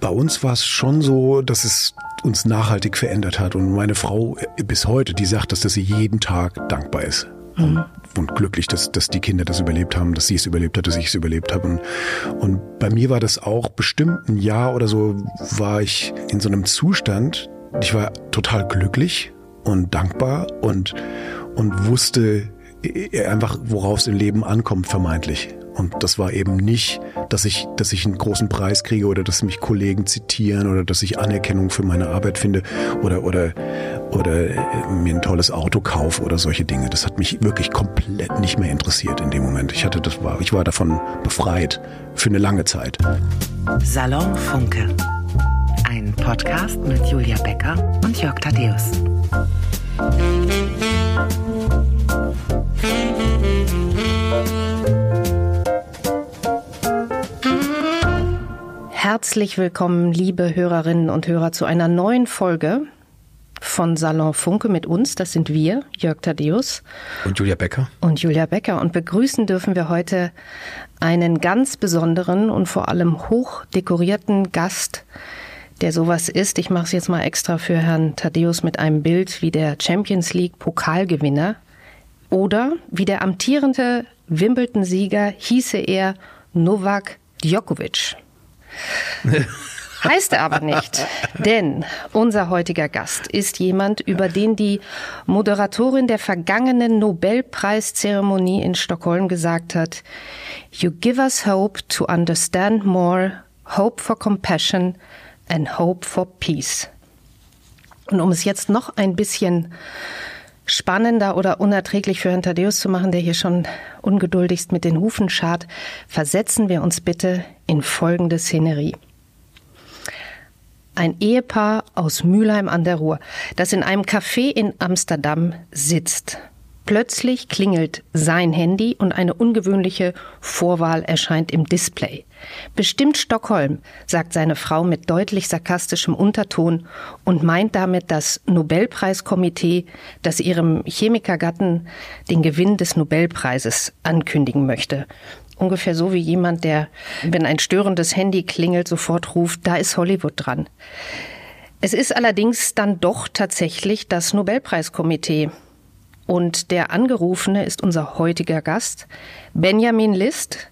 Bei uns war es schon so, dass es uns nachhaltig verändert hat. Und meine Frau bis heute, die sagt, dass, dass sie jeden Tag dankbar ist. Mhm. Und, glücklich, dass, dass die Kinder das überlebt haben, dass sie es überlebt hat, dass ich es überlebt habe. Und, und bei mir war das auch bestimmt ein Jahr oder so, war ich in so einem Zustand, ich war total glücklich und dankbar und, und wusste einfach, worauf es im Leben ankommt, vermeintlich. Und das war eben nicht, dass ich, dass ich einen großen Preis kriege oder dass mich Kollegen zitieren oder dass ich Anerkennung für meine Arbeit finde oder, oder, oder äh, mir ein tolles Auto kaufe oder solche Dinge. Das hat mich wirklich komplett nicht mehr interessiert in dem Moment. Ich hatte das war, ich war davon befreit für eine lange Zeit. Salon Funke. Ein Podcast mit Julia Becker und Jörg Thaddeus. Herzlich willkommen, liebe Hörerinnen und Hörer, zu einer neuen Folge von Salon Funke mit uns. Das sind wir, Jörg Thaddeus. Und Julia Becker. Und Julia Becker. Und begrüßen dürfen wir heute einen ganz besonderen und vor allem hoch dekorierten Gast, der sowas ist. Ich mache es jetzt mal extra für Herrn Thaddeus mit einem Bild wie der Champions League Pokalgewinner oder wie der amtierende Wimbledon-Sieger hieße er Novak Djokovic. Heißt er aber nicht, denn unser heutiger Gast ist jemand, über den die Moderatorin der vergangenen Nobelpreiszeremonie in Stockholm gesagt hat, You give us hope to understand more, hope for compassion and hope for peace. Und um es jetzt noch ein bisschen spannender oder unerträglich für Herrn Thaddeus zu machen, der hier schon ungeduldigst mit den Hufen schart, versetzen wir uns bitte in folgende Szenerie. Ein Ehepaar aus Mülheim an der Ruhr, das in einem Café in Amsterdam sitzt. Plötzlich klingelt sein Handy und eine ungewöhnliche Vorwahl erscheint im Display. Bestimmt Stockholm, sagt seine Frau mit deutlich sarkastischem Unterton und meint damit das Nobelpreiskomitee, das ihrem Chemikergatten den Gewinn des Nobelpreises ankündigen möchte. Ungefähr so wie jemand, der, wenn ein störendes Handy klingelt, sofort ruft, da ist Hollywood dran. Es ist allerdings dann doch tatsächlich das Nobelpreiskomitee, und der Angerufene ist unser heutiger Gast, Benjamin List,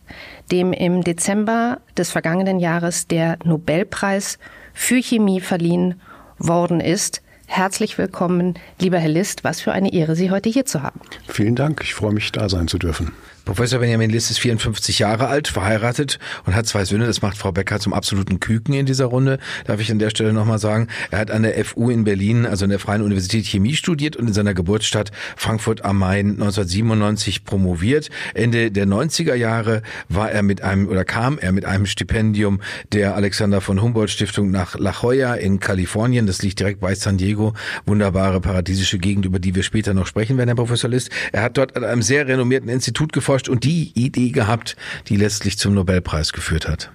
dem im Dezember des vergangenen Jahres der Nobelpreis für Chemie verliehen worden ist. Herzlich willkommen, lieber Herr List. Was für eine Ehre, Sie heute hier zu haben. Vielen Dank. Ich freue mich, da sein zu dürfen. Professor Benjamin List ist 54 Jahre alt, verheiratet und hat zwei Söhne. Das macht Frau Becker zum absoluten Küken in dieser Runde. Darf ich an der Stelle nochmal sagen. Er hat an der FU in Berlin, also an der Freien Universität Chemie studiert und in seiner Geburtsstadt Frankfurt am Main 1997 promoviert. Ende der 90er Jahre war er mit einem oder kam er mit einem Stipendium der Alexander von Humboldt Stiftung nach La Jolla in Kalifornien. Das liegt direkt bei San Diego. Wunderbare paradiesische Gegend, über die wir später noch sprechen werden, Herr Professor List. Er hat dort an einem sehr renommierten Institut geforscht geforscht und die Idee gehabt, die letztlich zum Nobelpreis geführt hat.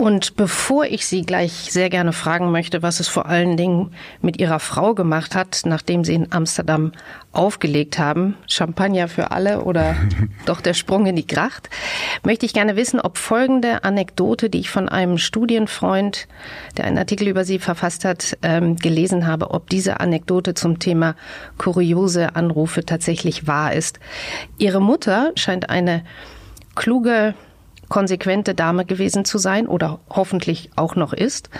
Und bevor ich Sie gleich sehr gerne fragen möchte, was es vor allen Dingen mit Ihrer Frau gemacht hat, nachdem Sie in Amsterdam aufgelegt haben, Champagner für alle oder doch der Sprung in die Gracht, möchte ich gerne wissen, ob folgende Anekdote, die ich von einem Studienfreund, der einen Artikel über Sie verfasst hat, ähm, gelesen habe, ob diese Anekdote zum Thema kuriose Anrufe tatsächlich wahr ist. Ihre Mutter scheint eine kluge konsequente Dame gewesen zu sein oder hoffentlich auch noch ist.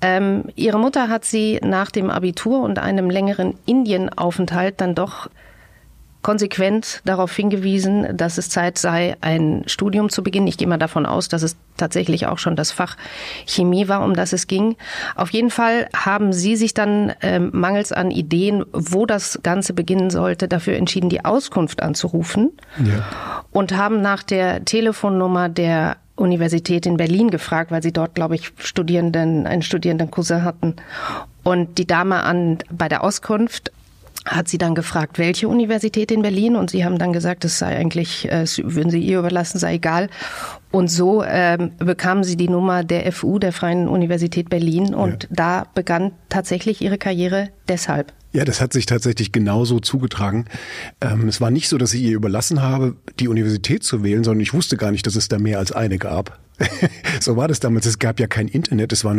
Ähm, ihre Mutter hat sie nach dem Abitur und einem längeren Indienaufenthalt dann doch konsequent darauf hingewiesen, dass es Zeit sei, ein Studium zu beginnen. Ich gehe mal davon aus, dass es tatsächlich auch schon das Fach Chemie war, um das es ging. Auf jeden Fall haben Sie sich dann ähm, mangels an Ideen, wo das Ganze beginnen sollte, dafür entschieden, die Auskunft anzurufen ja. und haben nach der Telefonnummer der Universität in Berlin gefragt, weil sie dort, glaube ich, Studierenden, einen Studierenden Cousin hatten. Und die Dame an, bei der Auskunft hat sie dann gefragt, welche Universität in Berlin und sie haben dann gesagt, es sei eigentlich, äh, würden sie ihr überlassen, sei egal. Und so ähm, bekamen sie die Nummer der FU, der Freien Universität Berlin und ja. da begann tatsächlich ihre Karriere deshalb. Ja, das hat sich tatsächlich genauso zugetragen. Ähm, es war nicht so, dass ich ihr überlassen habe, die Universität zu wählen, sondern ich wusste gar nicht, dass es da mehr als eine gab. so war das damals. Es gab ja kein Internet. Es war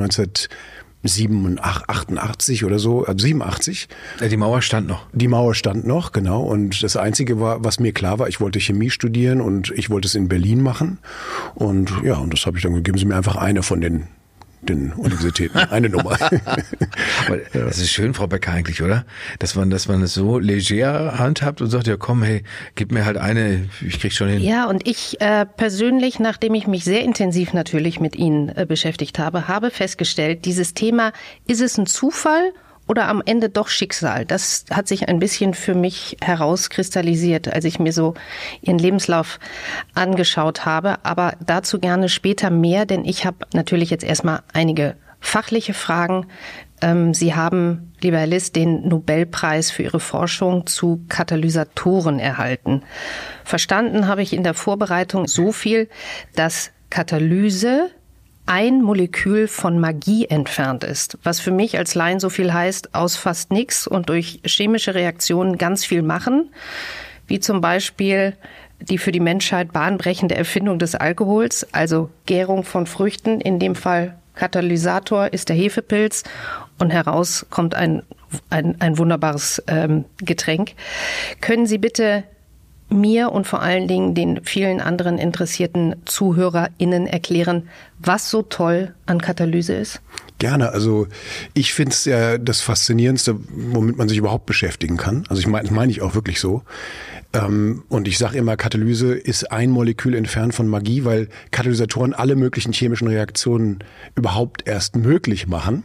1987 oder so, also 87. Ja, die Mauer stand noch. Die Mauer stand noch, genau. Und das Einzige war, was mir klar war, ich wollte Chemie studieren und ich wollte es in Berlin machen. Und ja, und das habe ich dann gegeben. Sie mir einfach eine von den den Universitäten. Eine Nummer. Aber das ist schön, Frau Becker, eigentlich, oder? Dass man, dass man es so leger handhabt und sagt, ja komm, hey, gib mir halt eine, ich krieg schon hin. Ja, und ich äh, persönlich, nachdem ich mich sehr intensiv natürlich mit Ihnen äh, beschäftigt habe, habe festgestellt, dieses Thema, ist es ein Zufall oder am Ende doch Schicksal? Das hat sich ein bisschen für mich herauskristallisiert, als ich mir so ihren Lebenslauf angeschaut habe. Aber dazu gerne später mehr, denn ich habe natürlich jetzt erstmal einige fachliche Fragen. Ähm, Sie haben, lieber Herr Liss, den Nobelpreis für Ihre Forschung zu Katalysatoren erhalten. Verstanden habe ich in der Vorbereitung so viel, dass Katalyse ein Molekül von Magie entfernt ist, was für mich als Laien so viel heißt, aus fast nichts und durch chemische Reaktionen ganz viel machen, wie zum Beispiel die für die Menschheit bahnbrechende Erfindung des Alkohols, also Gärung von Früchten, in dem Fall Katalysator ist der Hefepilz und heraus kommt ein, ein, ein wunderbares ähm, Getränk. Können Sie bitte mir und vor allen Dingen den vielen anderen interessierten ZuhörerInnen erklären, was so toll an Katalyse ist? Gerne. Also ich finde es ja das Faszinierendste, womit man sich überhaupt beschäftigen kann. Also ich meine, das meine ich auch wirklich so. Ähm, und ich sage immer, Katalyse ist ein Molekül entfernt von Magie, weil Katalysatoren alle möglichen chemischen Reaktionen überhaupt erst möglich machen.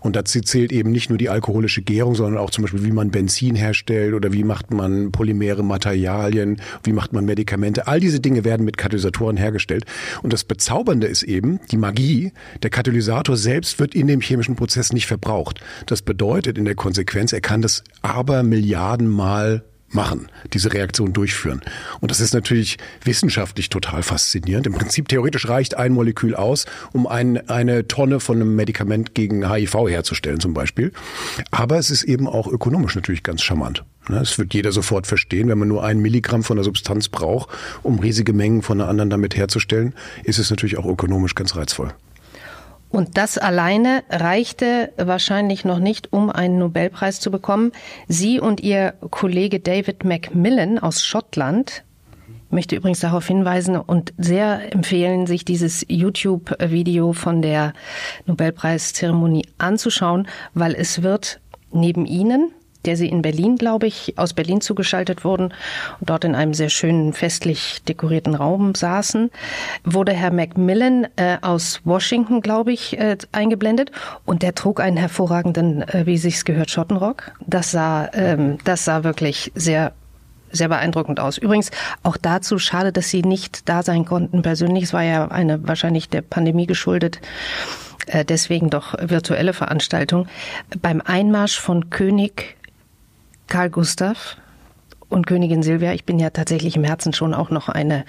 Und dazu zählt eben nicht nur die alkoholische Gärung, sondern auch zum Beispiel, wie man Benzin herstellt oder wie macht man polymere Materialien, wie macht man Medikamente. All diese Dinge werden mit Katalysatoren hergestellt. Und das Bezaubernde ist eben die Magie. Der Katalysator selbst wird in dem chemischen Prozess nicht verbraucht. Das bedeutet in der Konsequenz, er kann das aber Milliardenmal machen, diese Reaktion durchführen. Und das ist natürlich wissenschaftlich total faszinierend. Im Prinzip theoretisch reicht ein Molekül aus, um ein, eine Tonne von einem Medikament gegen HIV herzustellen zum Beispiel. Aber es ist eben auch ökonomisch natürlich ganz charmant. Ne, wird jeder sofort verstehen. Wenn man nur ein Milligramm von der Substanz braucht, um riesige Mengen von einer anderen damit herzustellen, ist es natürlich auch ökonomisch ganz reizvoll. Und das alleine reichte wahrscheinlich noch nicht, um einen Nobelpreis zu bekommen. Sie und Ihr Kollege David Macmillan aus Schottland ich möchte übrigens darauf hinweisen und sehr empfehlen, sich dieses YouTube-Video von der Nobelpreiszeremonie anzuschauen, weil es wird neben Ihnen der sie in Berlin, glaube ich, aus Berlin zugeschaltet wurden und dort in einem sehr schönen festlich dekorierten Raum saßen, wurde Herr Macmillan äh, aus Washington, glaube ich, äh, eingeblendet und der trug einen hervorragenden, äh, wie sich's gehört, Schottenrock. Das sah, ähm, das sah wirklich sehr sehr beeindruckend aus. Übrigens auch dazu schade, dass Sie nicht da sein konnten persönlich. Es war ja eine wahrscheinlich der Pandemie geschuldet äh, deswegen doch virtuelle Veranstaltung. Beim Einmarsch von König Karl Gustav und Königin Silvia, ich bin ja tatsächlich im Herzen schon auch noch eine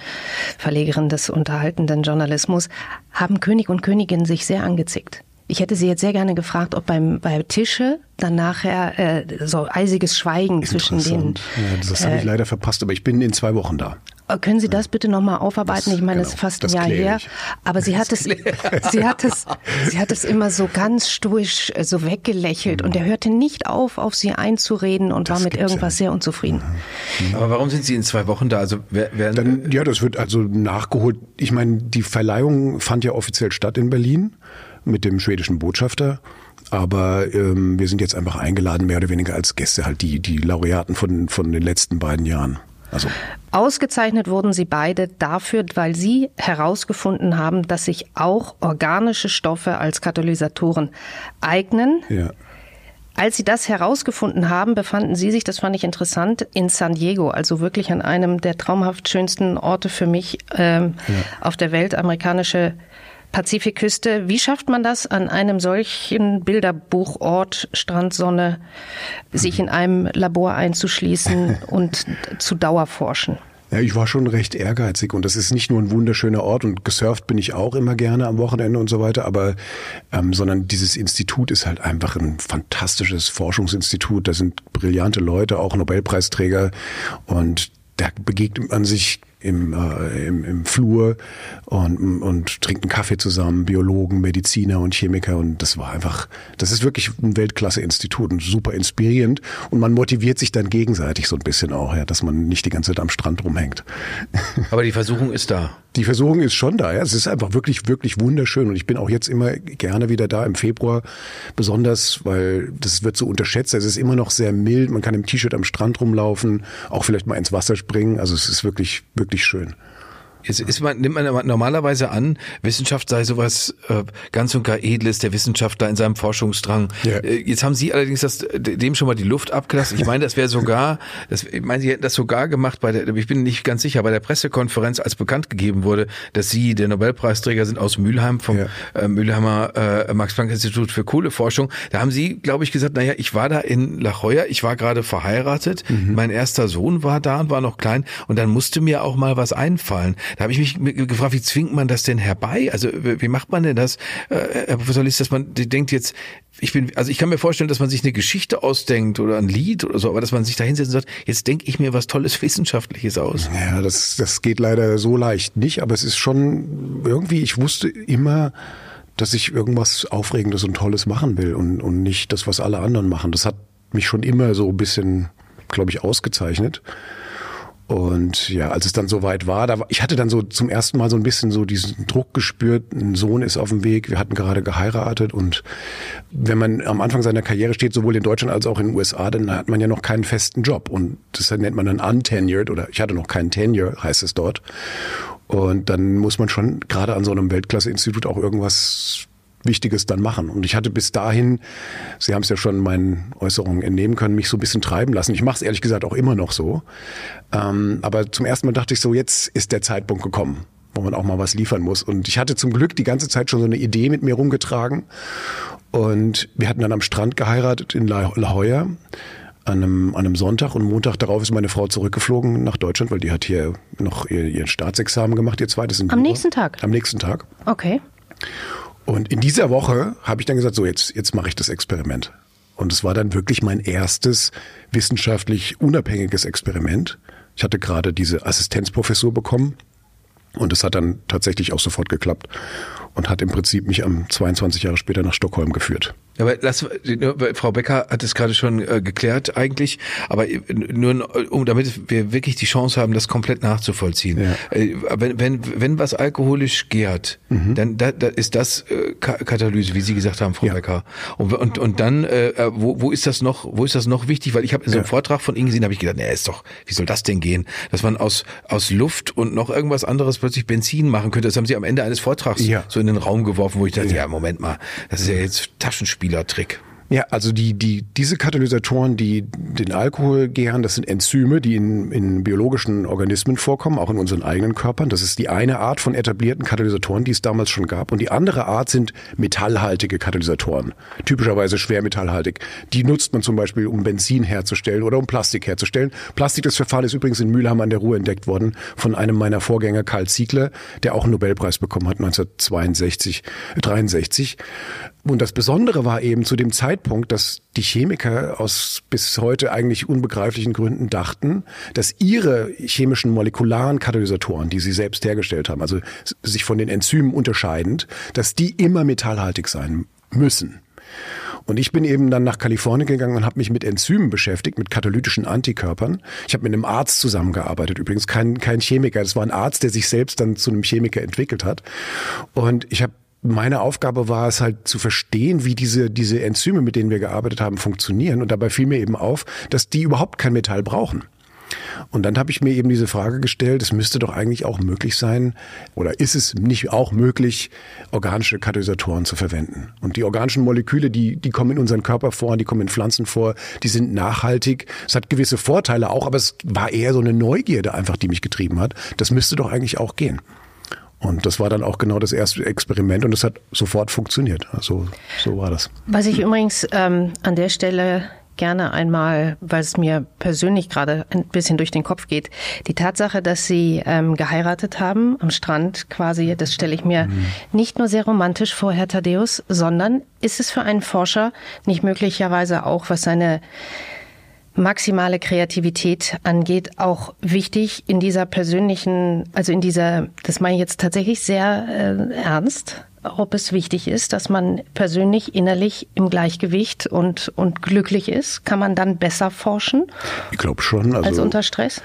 Verlegerin des unterhaltenden Journalismus, haben König und Königin sich sehr angezickt. Ich hätte Sie jetzt sehr gerne gefragt, ob beim bei Tische dann nachher äh, so eisiges Schweigen zwischen den. Ja, das habe ich äh, leider verpasst, aber ich bin in zwei Wochen da. Können Sie das bitte nochmal aufarbeiten? Das, ich meine, es genau, ist fast ein Jahr her. Ich. Aber sie hat es, sie hat es, sie hat es immer so ganz stoisch äh, so weggelächelt mhm. und er hörte nicht auf, auf sie einzureden und das war mit irgendwas ja sehr unzufrieden. Mhm. Aber warum sind Sie in zwei Wochen da? Also werden Dann, ja, das wird also nachgeholt. Ich meine, die Verleihung fand ja offiziell statt in Berlin mit dem schwedischen Botschafter. Aber ähm, wir sind jetzt einfach eingeladen, mehr oder weniger als Gäste, halt die, die Laureaten von, von den letzten beiden Jahren. Also. Ausgezeichnet wurden sie beide dafür, weil sie herausgefunden haben, dass sich auch organische Stoffe als Katalysatoren eignen. Ja. Als sie das herausgefunden haben, befanden sie sich, das fand ich interessant, in San Diego, also wirklich an einem der traumhaft schönsten Orte für mich ähm, ja. auf der Welt, amerikanische Pazifikküste. Wie schafft man das, an einem solchen Bilderbuchort, Strandsonne, sich in einem Labor einzuschließen und zu Dauerforschen? Ja, ich war schon recht ehrgeizig und das ist nicht nur ein wunderschöner Ort und gesurft bin ich auch immer gerne am Wochenende und so weiter, aber ähm, sondern dieses Institut ist halt einfach ein fantastisches Forschungsinstitut. Da sind brillante Leute, auch Nobelpreisträger und da begegnet man sich im, äh, im, im Flur und, und trinkt einen Kaffee zusammen, Biologen, Mediziner und Chemiker und das war einfach, das ist wirklich ein Weltklasse-Institut und super inspirierend und man motiviert sich dann gegenseitig so ein bisschen auch, ja, dass man nicht die ganze Zeit am Strand rumhängt. Aber die Versuchung ist da. Die Versuchung ist schon da, ja. Es ist einfach wirklich, wirklich wunderschön und ich bin auch jetzt immer gerne wieder da im Februar, besonders, weil das wird so unterschätzt. Es ist immer noch sehr mild, man kann im T-Shirt am Strand rumlaufen, auch vielleicht mal ins Wasser springen. Also es ist wirklich, wirklich schön. Jetzt ist man, nimmt man normalerweise an, Wissenschaft sei sowas äh, ganz und gar Edles, der Wissenschaftler in seinem Forschungsdrang. Ja. Äh, jetzt haben Sie allerdings das, dem schon mal die Luft abgelassen. Ich meine, das wäre sogar, das, ich meine, Sie hätten das sogar gemacht bei der, ich bin nicht ganz sicher, bei der Pressekonferenz, als bekannt gegeben wurde, dass Sie der Nobelpreisträger sind aus Mülheim vom ja. äh, Mülheimer äh, Max-Planck-Institut für Kohleforschung. Da haben Sie, glaube ich, gesagt, naja, ich war da in La Jolla, ich war gerade verheiratet, mhm. mein erster Sohn war da und war noch klein und dann musste mir auch mal was einfallen. Da habe ich mich gefragt, wie zwingt man das denn herbei? Also wie macht man denn das, äh, Herr Professor Liss, dass man denkt jetzt, ich bin, also ich kann mir vorstellen, dass man sich eine Geschichte ausdenkt oder ein Lied oder so, aber dass man sich da hinsetzt und sagt, jetzt denke ich mir was Tolles Wissenschaftliches aus. Ja, das, das geht leider so leicht nicht, aber es ist schon irgendwie, ich wusste immer, dass ich irgendwas Aufregendes und Tolles machen will und, und nicht das, was alle anderen machen. Das hat mich schon immer so ein bisschen, glaube ich, ausgezeichnet. Und ja, als es dann soweit war, da war, ich hatte dann so zum ersten Mal so ein bisschen so diesen Druck gespürt, ein Sohn ist auf dem Weg, wir hatten gerade geheiratet und wenn man am Anfang seiner Karriere steht, sowohl in Deutschland als auch in den USA, dann hat man ja noch keinen festen Job und das nennt man dann untenured oder ich hatte noch keinen Tenure, heißt es dort. Und dann muss man schon gerade an so einem Weltklasse-Institut auch irgendwas Wichtiges dann machen. Und ich hatte bis dahin, Sie haben es ja schon meinen Äußerungen entnehmen können, mich so ein bisschen treiben lassen. Ich mache es ehrlich gesagt auch immer noch so. Ähm, aber zum ersten Mal dachte ich so, jetzt ist der Zeitpunkt gekommen wo man auch mal was liefern muss. Und ich hatte zum Glück die ganze Zeit schon so eine Idee mit mir rumgetragen. Und wir hatten dann am Strand geheiratet in La, La Jolla an einem, an einem Sonntag und Montag darauf ist meine Frau zurückgeflogen nach Deutschland, weil die hat hier noch ihr, ihr Staatsexamen gemacht, ihr zweites in Am nächsten Tag? Am nächsten Tag. Okay. Und in dieser Woche habe ich dann gesagt, so jetzt, jetzt mache ich das Experiment. Und es war dann wirklich mein erstes wissenschaftlich unabhängiges Experiment. Ich hatte gerade diese Assistenzprofessur bekommen und es hat dann tatsächlich auch sofort geklappt und hat im Prinzip mich am 22 Jahre später nach Stockholm geführt. Aber lass, Frau Becker hat es gerade schon äh, geklärt eigentlich, aber nur um, damit wir wirklich die Chance haben, das komplett nachzuvollziehen. Ja. Äh, wenn, wenn, wenn was alkoholisch gärt, mhm. dann da, da ist das äh, Katalyse, wie Sie gesagt haben, Frau ja. Becker. Und, und, und dann, äh, äh, wo, wo ist das noch, wo ist das noch wichtig? Weil ich habe in so einem ja. Vortrag von Ihnen gesehen, habe ich gedacht, naja, ist doch, wie soll das denn gehen? Dass man aus, aus Luft und noch irgendwas anderes plötzlich Benzin machen könnte. Das haben Sie am Ende eines Vortrags so in den Raum geworfen, wo ich dachte, ja, Moment mal, das ist ja jetzt Taschenspiel. Spielertrick. Ja, also die, die, diese Katalysatoren, die den Alkohol gären, das sind Enzyme, die in, in biologischen Organismen vorkommen, auch in unseren eigenen Körpern. Das ist die eine Art von etablierten Katalysatoren, die es damals schon gab. Und die andere Art sind metallhaltige Katalysatoren, typischerweise schwermetallhaltig. Die nutzt man zum Beispiel, um Benzin herzustellen oder um Plastik herzustellen. Plastik, das Verfahren ist übrigens in Mülheim an der Ruhr entdeckt worden von einem meiner Vorgänger, Karl Ziegler, der auch einen Nobelpreis bekommen hat 1962, 63. Und das Besondere war eben zu dem Zeitpunkt, dass die Chemiker aus bis heute eigentlich unbegreiflichen Gründen dachten, dass ihre chemischen molekularen Katalysatoren, die sie selbst hergestellt haben, also sich von den Enzymen unterscheidend, dass die immer metallhaltig sein müssen. Und ich bin eben dann nach Kalifornien gegangen und habe mich mit Enzymen beschäftigt, mit katalytischen Antikörpern. Ich habe mit einem Arzt zusammengearbeitet, übrigens kein, kein Chemiker. Das war ein Arzt, der sich selbst dann zu einem Chemiker entwickelt hat. Und ich habe meine Aufgabe war es halt zu verstehen, wie diese, diese Enzyme, mit denen wir gearbeitet haben, funktionieren. Und dabei fiel mir eben auf, dass die überhaupt kein Metall brauchen. Und dann habe ich mir eben diese Frage gestellt, es müsste doch eigentlich auch möglich sein, oder ist es nicht auch möglich, organische Katalysatoren zu verwenden? Und die organischen Moleküle, die, die kommen in unseren Körper vor, die kommen in Pflanzen vor, die sind nachhaltig. Es hat gewisse Vorteile auch, aber es war eher so eine Neugierde einfach, die mich getrieben hat. Das müsste doch eigentlich auch gehen. Und das war dann auch genau das erste Experiment und es hat sofort funktioniert. Also so war das. Was ich übrigens ähm, an der Stelle gerne einmal, weil es mir persönlich gerade ein bisschen durch den Kopf geht, die Tatsache, dass Sie ähm, geheiratet haben am Strand quasi, das stelle ich mir mhm. nicht nur sehr romantisch vor, Herr Thaddeus, sondern ist es für einen Forscher nicht möglicherweise auch, was seine maximale Kreativität angeht, auch wichtig in dieser persönlichen, also in dieser, das meine ich jetzt tatsächlich sehr äh, ernst, ob es wichtig ist, dass man persönlich innerlich im Gleichgewicht und, und glücklich ist? Kann man dann besser forschen? Ich glaube schon. Also, als unter Stress?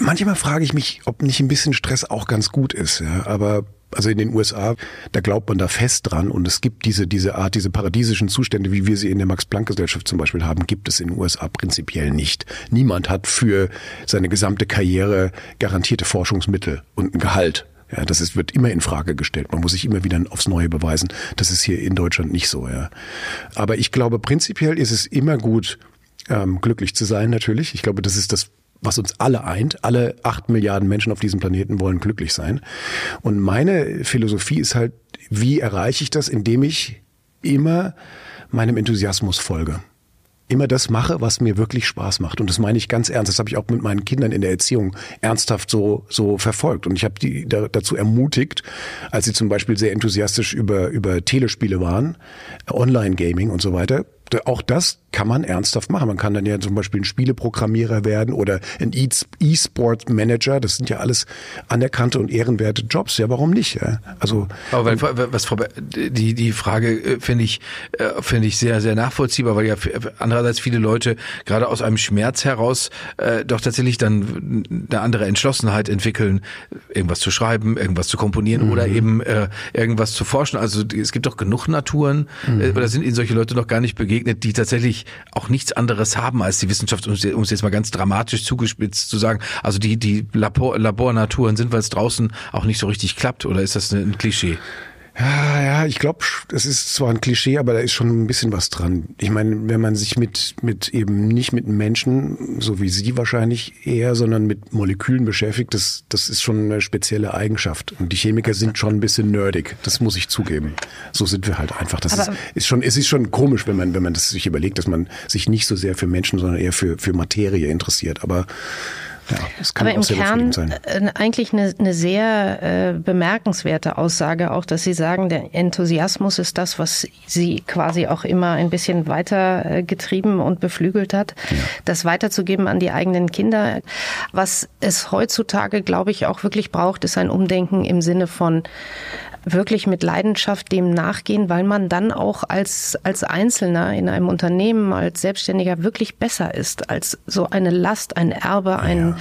Manchmal frage ich mich, ob nicht ein bisschen Stress auch ganz gut ist. Ja? Aber also in den USA, da glaubt man da fest dran und es gibt diese, diese Art, diese paradiesischen Zustände, wie wir sie in der Max-Planck-Gesellschaft zum Beispiel haben, gibt es in den USA prinzipiell nicht. Niemand hat für seine gesamte Karriere garantierte Forschungsmittel und ein Gehalt. Ja, das ist, wird immer in Frage gestellt. Man muss sich immer wieder aufs Neue beweisen. Das ist hier in Deutschland nicht so. Ja. Aber ich glaube, prinzipiell ist es immer gut, ähm, glücklich zu sein, natürlich. Ich glaube, das ist das was uns alle eint. Alle acht Milliarden Menschen auf diesem Planeten wollen glücklich sein. Und meine Philosophie ist halt, wie erreiche ich das, indem ich immer meinem Enthusiasmus folge immer das mache, was mir wirklich Spaß macht. Und das meine ich ganz ernst. Das habe ich auch mit meinen Kindern in der Erziehung ernsthaft so, so verfolgt. Und ich habe die da, dazu ermutigt, als sie zum Beispiel sehr enthusiastisch über, über Telespiele waren, Online-Gaming und so weiter, auch das kann man ernsthaft machen. Man kann dann ja zum Beispiel ein Spieleprogrammierer werden oder ein E-Sport-Manager. Das sind ja alles anerkannte und ehrenwerte Jobs. Ja, warum nicht? Ja? Also Aber weil, was Frau die die Frage äh, finde ich äh, finde ich sehr sehr nachvollziehbar, weil ja andererseits viele Leute gerade aus einem Schmerz heraus äh, doch tatsächlich dann eine andere Entschlossenheit entwickeln, irgendwas zu schreiben, irgendwas zu komponieren mhm. oder eben äh, irgendwas zu forschen. Also es gibt doch genug Naturen mhm. äh, oder sind Ihnen solche Leute noch gar nicht begegnet? Begegnet, die tatsächlich auch nichts anderes haben als die Wissenschaft, um es jetzt mal ganz dramatisch zugespitzt zu sagen. Also die, die Labor, Labornaturen sind, weil es draußen auch nicht so richtig klappt, oder ist das ein Klischee? Ja, ja, ich glaube, es ist zwar ein Klischee, aber da ist schon ein bisschen was dran. Ich meine, wenn man sich mit, mit eben nicht mit Menschen, so wie Sie wahrscheinlich eher, sondern mit Molekülen beschäftigt, das, das ist schon eine spezielle Eigenschaft. Und die Chemiker sind schon ein bisschen nerdig, das muss ich zugeben. So sind wir halt einfach. Das ist, ist schon, es ist schon komisch, wenn man, wenn man das sich überlegt, dass man sich nicht so sehr für Menschen, sondern eher für, für Materie interessiert. Aber ja, das kann Aber im Kern sein. Äh, eigentlich eine, eine sehr äh, bemerkenswerte Aussage auch, dass Sie sagen, der Enthusiasmus ist das, was Sie quasi auch immer ein bisschen weiter äh, getrieben und beflügelt hat, ja. das weiterzugeben an die eigenen Kinder. Was es heutzutage, glaube ich, auch wirklich braucht, ist ein Umdenken im Sinne von wirklich mit Leidenschaft dem nachgehen, weil man dann auch als, als Einzelner in einem Unternehmen, als Selbstständiger wirklich besser ist als so eine Last, ein Erbe, ein, ja.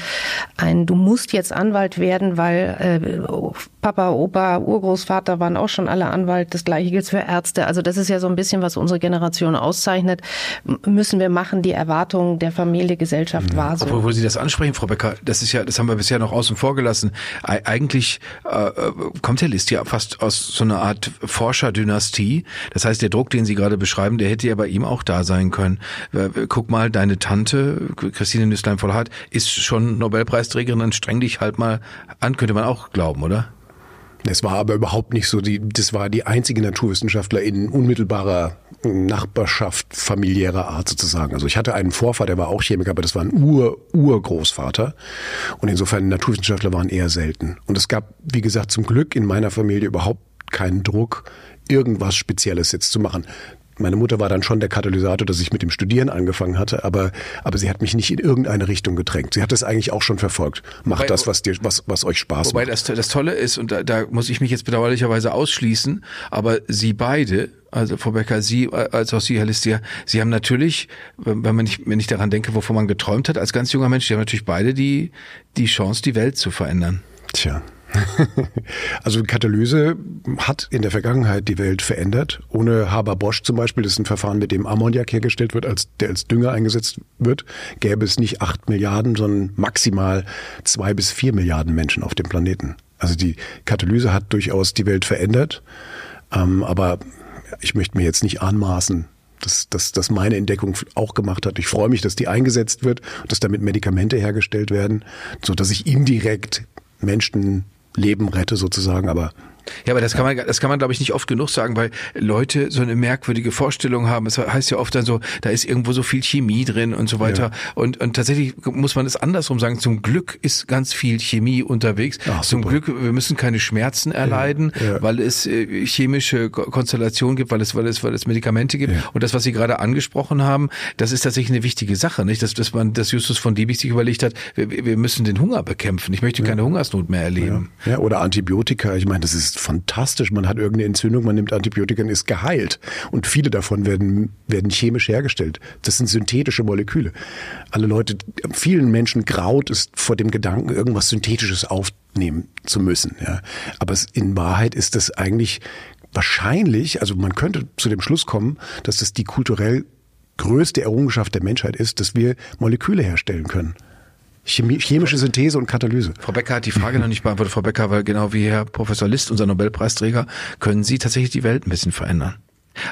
ein du musst jetzt Anwalt werden, weil äh, Papa, Opa, Urgroßvater waren auch schon alle Anwalt. Das gleiche gilt für Ärzte. Also das ist ja so ein bisschen, was unsere Generation auszeichnet. Müssen wir machen, die Erwartungen der Familie, Gesellschaft ja. war so. Obwohl, wo Sie das ansprechen, Frau Becker, das ist ja, das haben wir bisher noch außen vor gelassen. Eigentlich äh, kommt Herr List ja fast aus so einer Art Forskerdynastie. Das heißt, der Druck, den Sie gerade beschreiben, der hätte ja bei ihm auch da sein können. Guck mal, deine Tante, Christine Nüßlein-Vollhardt, ist schon Nobelpreisträgerin, dann streng dich halt mal an, könnte man auch glauben, oder? Es war aber überhaupt nicht so, die, das war die einzige Naturwissenschaftler in unmittelbarer Nachbarschaft familiärer Art sozusagen. Also ich hatte einen Vorvater, der war auch Chemiker, aber das war ein Ur, Urgroßvater. Und insofern Naturwissenschaftler waren eher selten. Und es gab, wie gesagt, zum Glück in meiner Familie überhaupt keinen Druck, irgendwas Spezielles jetzt zu machen meine Mutter war dann schon der Katalysator, dass ich mit dem Studieren angefangen hatte, aber, aber sie hat mich nicht in irgendeine Richtung gedrängt. Sie hat es eigentlich auch schon verfolgt. Macht wobei, das, was dir, was, was euch Spaß wobei macht. Wobei das, das Tolle ist, und da, da muss ich mich jetzt bedauerlicherweise ausschließen, aber Sie beide, also Frau Becker, Sie als auch Sie, Herr Listia, Sie haben natürlich, wenn man nicht, wenn ich daran denke, wovon man geträumt hat als ganz junger Mensch, Sie haben natürlich beide die, die Chance, die Welt zu verändern. Tja. Also Katalyse hat in der Vergangenheit die Welt verändert. Ohne Haber-Bosch zum Beispiel, das ist ein Verfahren, mit dem Ammoniak hergestellt wird, als, der als Dünger eingesetzt wird, gäbe es nicht acht Milliarden, sondern maximal zwei bis vier Milliarden Menschen auf dem Planeten. Also die Katalyse hat durchaus die Welt verändert. Ähm, aber ich möchte mir jetzt nicht anmaßen, dass, dass, dass meine Entdeckung auch gemacht hat. Ich freue mich, dass die eingesetzt wird dass damit Medikamente hergestellt werden, so dass ich indirekt Menschen Leben rette sozusagen, aber Ja, aber das kann man, das kann man, glaube ich, nicht oft genug sagen, weil Leute so eine merkwürdige Vorstellung haben. Es heißt ja oft dann so, da ist irgendwo so viel Chemie drin und so weiter. Ja. Und, und tatsächlich muss man es andersrum sagen. Zum Glück ist ganz viel Chemie unterwegs. Ach, Zum super. Glück, wir müssen keine Schmerzen erleiden, ja, ja. weil es äh, chemische Konstellationen gibt, weil es, weil es, weil es Medikamente gibt. Und das, was Sie gerade angesprochen haben, das ist tatsächlich eine wichtige Sache, nicht? Dass, dass man, dass Justus von Liebig sich überlegt hat, wir, wir müssen den Hunger bekämpfen. Ich möchte keine Hungersnot mehr erleben. Ja. oder Antibiotika. Ich meine, das ist fantastisch. Man hat irgendeine Entzündung, man nimmt Antibiotika und ist geheilt. Und viele davon werden, werden chemisch hergestellt. Das sind synthetische Moleküle. Alle Leute, vielen Menschen graut es vor dem Gedanken, irgendwas Synthetisches aufnehmen zu müssen. Ja. Aber in Wahrheit ist das eigentlich wahrscheinlich, also man könnte zu dem Schluss kommen, dass das die kulturell größte Errungenschaft der Menschheit ist, dass wir Moleküle herstellen können. Chemie, chemische Synthese und Katalyse. Frau Becker hat die Frage noch nicht beantwortet. Frau Becker, weil genau wie Herr Professor List, unser Nobelpreisträger, können Sie tatsächlich die Welt ein bisschen verändern.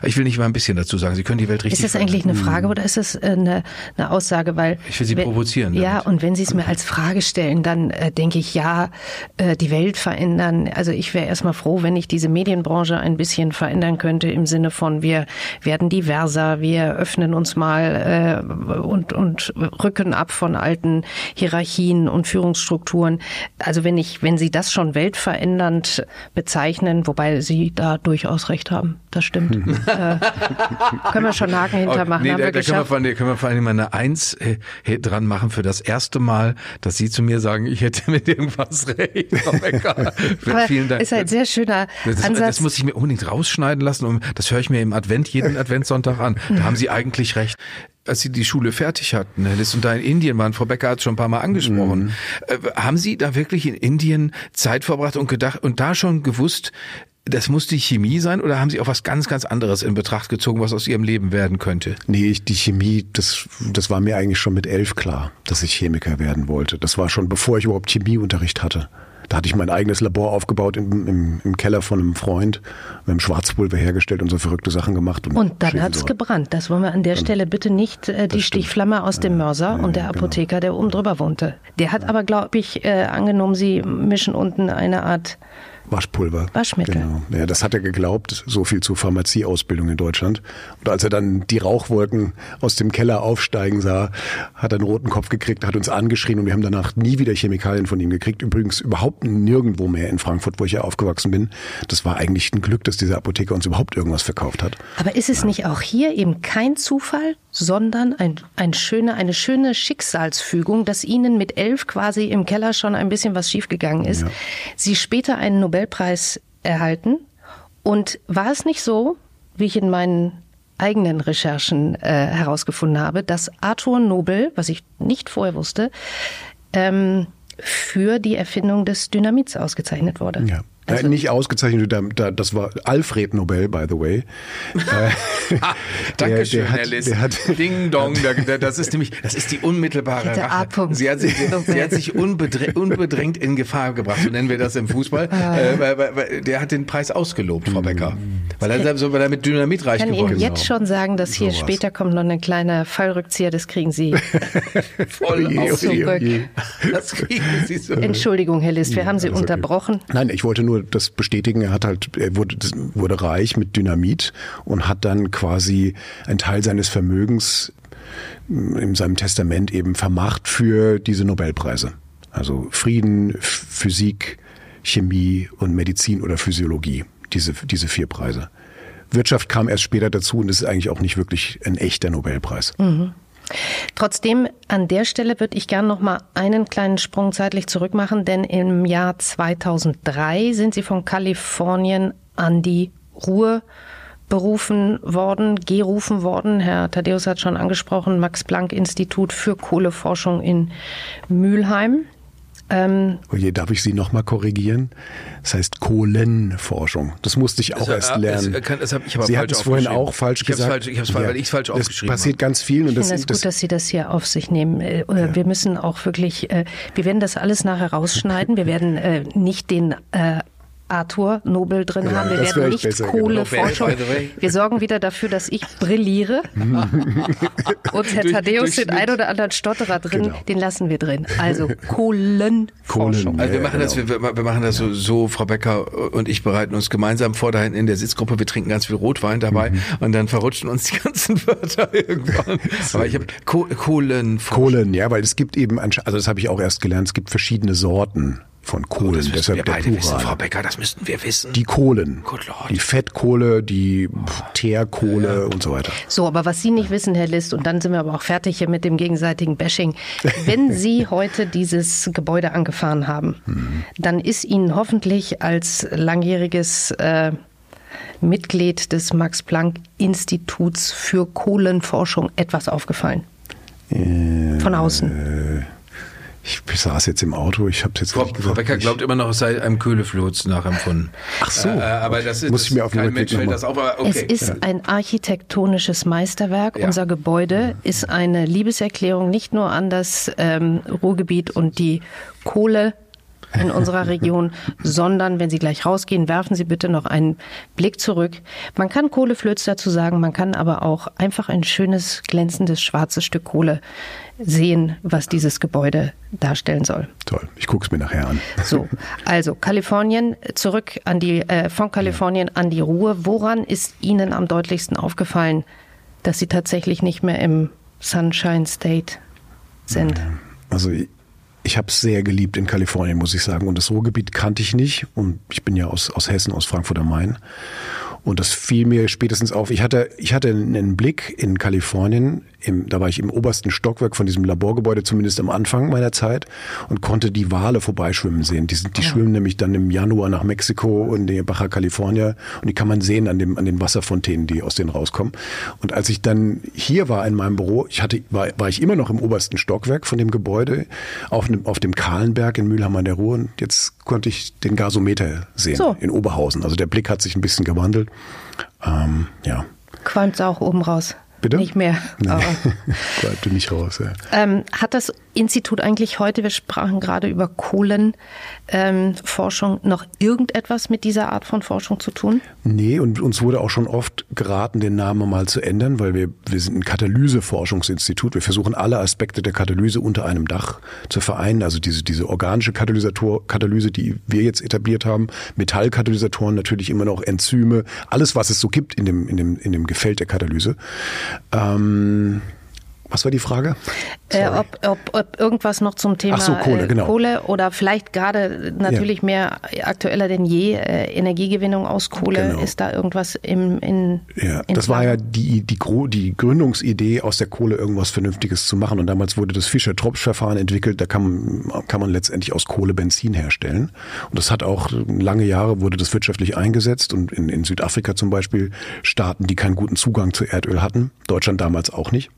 Ich will nicht mal ein bisschen dazu sagen. Sie können die Welt richtig. Ist das eigentlich eine Frage oder ist das äh, eine, eine Aussage? Weil ich will Sie provozieren. Damit. Ja, und wenn Sie es mir als Frage stellen, dann äh, denke ich, ja, äh, die Welt verändern. Also ich wäre erstmal froh, wenn ich diese Medienbranche ein bisschen verändern könnte im Sinne von, wir werden diverser, wir öffnen uns mal äh, und, und rücken ab von alten Hierarchien und Führungsstrukturen. Also wenn ich, wenn Sie das schon weltverändernd bezeichnen, wobei Sie da durchaus recht haben, das stimmt. äh, können wir schon Haken hintermachen. Nee, da, da können, wir vor, allem, können wir vor allem mal eine Eins äh, dran machen für das erste Mal, dass Sie zu mir sagen, ich hätte mit irgendwas recht. Oh Vielen Dank. Ist ein sehr schöner das, Ansatz. Das muss ich mir unbedingt rausschneiden lassen und das höre ich mir im Advent jeden Adventssonntag an. Da haben Sie eigentlich recht als Sie die Schule fertig hatten, Herr Liss, und da in Indien waren, Frau Becker hat es schon ein paar Mal angesprochen, mhm. äh, haben Sie da wirklich in Indien Zeit verbracht und gedacht und da schon gewusst, das muss die Chemie sein oder haben Sie auch was ganz, ganz anderes in Betracht gezogen, was aus Ihrem Leben werden könnte? Nee, ich, die Chemie, das, das war mir eigentlich schon mit elf klar, dass ich Chemiker werden wollte. Das war schon bevor ich überhaupt Chemieunterricht hatte. Da hatte ich mein eigenes Labor aufgebaut im, im, im Keller von einem Freund. Wir haben Schwarzpulver hergestellt und so verrückte Sachen gemacht. Und, und dann hat's so. gebrannt. Das wollen wir an der Stelle bitte nicht, äh, die Stichflamme aus dem Mörser ja, und der genau. Apotheker, der oben drüber wohnte. Der hat aber, glaube ich, äh, angenommen, Sie mischen unten eine Art Waschpulver. Waschmittel. Genau. Ja, das hat er geglaubt, so viel zur Pharmazieausbildung in Deutschland. Und als er dann die Rauchwolken aus dem Keller aufsteigen sah, hat er einen roten Kopf gekriegt, hat uns angeschrien und wir haben danach nie wieder Chemikalien von ihm gekriegt. Übrigens überhaupt nirgendwo mehr in Frankfurt, wo ich ja aufgewachsen bin. Das war eigentlich ein Glück, dass dieser Apotheker uns überhaupt irgendwas verkauft hat. Aber ist es ja. nicht auch hier eben kein Zufall, sondern ein, ein schöne, eine schöne Schicksalsfügung, dass Ihnen mit elf quasi im Keller schon ein bisschen was schiefgegangen ist. Ja. Sie später einen Nobel Nobelpreis erhalten. Und war es nicht so, wie ich in meinen eigenen Recherchen äh, herausgefunden habe, dass Arthur Nobel, was ich nicht vorher wusste, ähm, für die Erfindung des Dynamits ausgezeichnet wurde. Ja. Also, nicht ausgezeichnet, das war Alfred Nobel, by the way. Dankeschön, der, der Herr Liss. Der hat, Ding Dong, das ist nämlich, das ist die unmittelbare Rache. Sie hat sich, sie hat sich unbedrängt, unbedrängt in Gefahr gebracht, so nennen wir das im Fußball. Ah. Äh, weil, weil, der hat den Preis ausgelobt, Frau Becker. Weil er, so, weil er mit Dynamit reich geworden ist. Ich kann Ihnen jetzt schon sagen, dass hier so später kommt noch ein kleiner Fallrückzieher, das kriegen Sie voll oh auf zurück. Das kriegen Sie so. Entschuldigung, Herr List, wir haben Sie unterbrochen. Nein, ich wollte nur nur das bestätigen. Er hat halt, er wurde, wurde reich mit Dynamit und hat dann quasi einen Teil seines Vermögens in seinem Testament eben vermacht für diese Nobelpreise. Also Frieden, Physik, Chemie und Medizin oder Physiologie. Diese, diese vier Preise. Wirtschaft kam erst später dazu und ist eigentlich auch nicht wirklich ein echter Nobelpreis. Mhm. Trotzdem, an der Stelle würde ich gerne noch mal einen kleinen Sprung zeitlich zurück machen, denn im Jahr 2003 sind Sie von Kalifornien an die Ruhr berufen worden, gerufen worden. Herr Thaddeus hat schon angesprochen, Max-Planck-Institut für Kohleforschung in Mülheim. Ähm, oh je, darf ich Sie nochmal korrigieren? Das heißt Kohlenforschung. Das musste ich auch das, erst lernen. Das, das hab, ich Sie hatten es vorhin auch falsch ich gesagt. Falsch, ich habe es falsch, weil ich es falsch aufgeschrieben habe. passiert ganz viel. Und ich finde es das gut, dass Sie das hier auf sich nehmen. Äh, ja. Wir müssen auch wirklich, äh, wir werden das alles nachher rausschneiden. Wir werden äh, nicht den Arthur Nobel drin Ja, haben. Wir werden nicht besser, genau. Kohleforschung. Way. Wir sorgen wieder dafür, dass ich brilliere. Und Herr Durch- Thaddeus, den ein oder anderen Stotterer drin, Genau. den lassen wir drin. Also Kohlenforschung. Kohlen. Also wir machen das, genau. wir, wir machen das so, so, Frau Becker und ich bereiten uns gemeinsam vor, da hinten in der Sitzgruppe, wir trinken ganz viel Rotwein dabei Mhm. und dann verrutschen uns die ganzen Wörter irgendwann. Aber ich habe Ko Kohlen, Kohlen, ja, weil es gibt eben, also das habe ich auch erst gelernt, es gibt verschiedene Sorten von Kohlen. Oh, das müssen wir deshalb der beide wissen. Frau Becker, das müssten wir wissen. Die Kohlen. Good Lord. Die Fettkohle, die Teerkohle und so weiter. So, aber was Sie nicht wissen, Herr List, und dann sind wir aber auch fertig hier mit dem gegenseitigen Bashing. Wenn Sie heute dieses Gebäude angefahren haben, dann ist Ihnen hoffentlich als langjähriges äh, Mitglied des Max-Planck-Instituts für Kohlenforschung etwas aufgefallen. Von außen. Ich saß jetzt im Auto, ich habe jetzt Frau, ehrlich Frau gesagt Becker glaubt immer noch, es sei einem Köhleflurz nachempfunden. Ach so. Äh, aber das ist, Muss ich mir auf kein Mensch fällt das auf, aber okay. Es ist ein architektonisches Meisterwerk. Ja. Unser Gebäude ist eine Liebeserklärung nicht nur an das ähm, Ruhrgebiet und die Kohle in unserer Region, sondern wenn Sie gleich rausgehen, werfen Sie bitte noch einen Blick zurück. Man kann Kohleflöz dazu sagen, man kann aber auch einfach ein schönes, glänzendes, schwarzes Stück Kohle sehen, was dieses Gebäude darstellen soll. Toll, ich guck's mir nachher an. So, also Kalifornien, zurück an die, äh, von Kalifornien an die Ruhe. Woran ist Ihnen am deutlichsten aufgefallen, dass Sie tatsächlich nicht mehr im Sunshine State sind? Also ich, habe es sehr geliebt in Kalifornien, muss ich sagen. Und das Ruhrgebiet kannte ich nicht. Und ich bin ja aus, aus Hessen, aus Frankfurt am Main. Und das fiel mir spätestens auf. Ich hatte, ich hatte einen Blick in Kalifornien, im, da war ich im obersten Stockwerk von diesem Laborgebäude, zumindest am Anfang meiner Zeit, und konnte die Wale vorbeischwimmen sehen. Die, sind, die schwimmen nämlich dann im Januar nach Mexiko und in Baja California. Und die kann man sehen an, dem, an den Wasserfontänen, die aus denen rauskommen. Und als ich dann hier war in meinem Büro, ich hatte, war, war ich immer noch im obersten Stockwerk von dem Gebäude, auf, einem, auf dem Kahlenberg in Mülheim an der Ruhr. Und jetzt konnte ich den Gasometer sehen So. in Oberhausen. Also der Blick hat sich ein bisschen gewandelt. Ähm, ja. Qualmt auch oben raus? Bitte? Nicht mehr. Nee. Aber, Bleibte nicht raus. Ja. ähm, hat das Institut eigentlich heute, wir sprachen gerade über Kohlenforschung, ähm, noch irgendetwas mit dieser Art von Forschung zu tun? Nee, und uns wurde auch schon oft geraten, den Namen mal zu ändern, weil wir, wir sind ein Katalyseforschungsinstitut. Wir versuchen alle Aspekte der Katalyse unter einem Dach zu vereinen. Also diese, diese organische Katalysator, Katalyse, die wir jetzt etabliert haben, Metallkatalysatoren, natürlich immer noch Enzyme, alles, was es so gibt in dem, in dem, in dem Gefällt der Katalyse. Ähm, was war die Frage? Äh, ob, ob, ob irgendwas noch zum Thema so, Kohle, äh, genau. Kohle oder vielleicht gerade natürlich mehr aktueller denn je äh, Energiegewinnung aus Kohle. Genau. Ist da irgendwas im in Ja, in das war ja die, die, die Gründungsidee, aus der Kohle irgendwas Vernünftiges zu machen. Und damals wurde das Fischer-Tropsch-Verfahren entwickelt. Da kann, man- kann man letztendlich aus Kohle Benzin herstellen. Und das hat auch lange Jahre wurde das wirtschaftlich eingesetzt. Und in, in Südafrika zum Beispiel Staaten, die keinen guten Zugang zu Erdöl hatten. Deutschland damals auch nicht.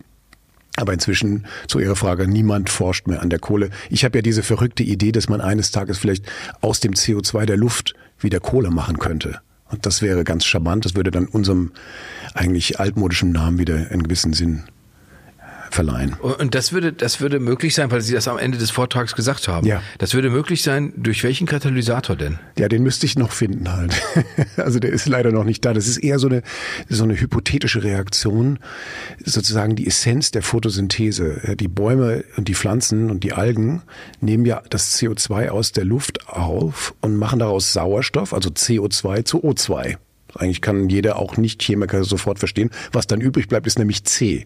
Aber inzwischen, zu Ihrer Frage, niemand forscht mehr an der Kohle. Ich habe ja diese verrückte Idee, dass man eines Tages vielleicht aus dem CO2 der Luft wieder Kohle machen könnte. Und das wäre ganz charmant. Das würde dann unserem eigentlich altmodischen Namen wieder einen gewissen Sinn verleihen. Und das würde, das würde möglich sein, weil Sie das am Ende des Vortrags gesagt haben. Ja. Das würde möglich sein, durch welchen Katalysator denn? Ja, den müsste ich noch finden halt. Also der ist leider noch nicht da. Das ist eher so eine, so eine hypothetische Reaktion, sozusagen die Essenz der Photosynthese. Die Bäume und die Pflanzen und die Algen nehmen ja das CO2 aus der Luft auf und machen daraus Sauerstoff, also CO2 zu O2. Eigentlich kann jeder auch Nicht-Chemiker sofort verstehen. Was dann übrig bleibt, ist nämlich C.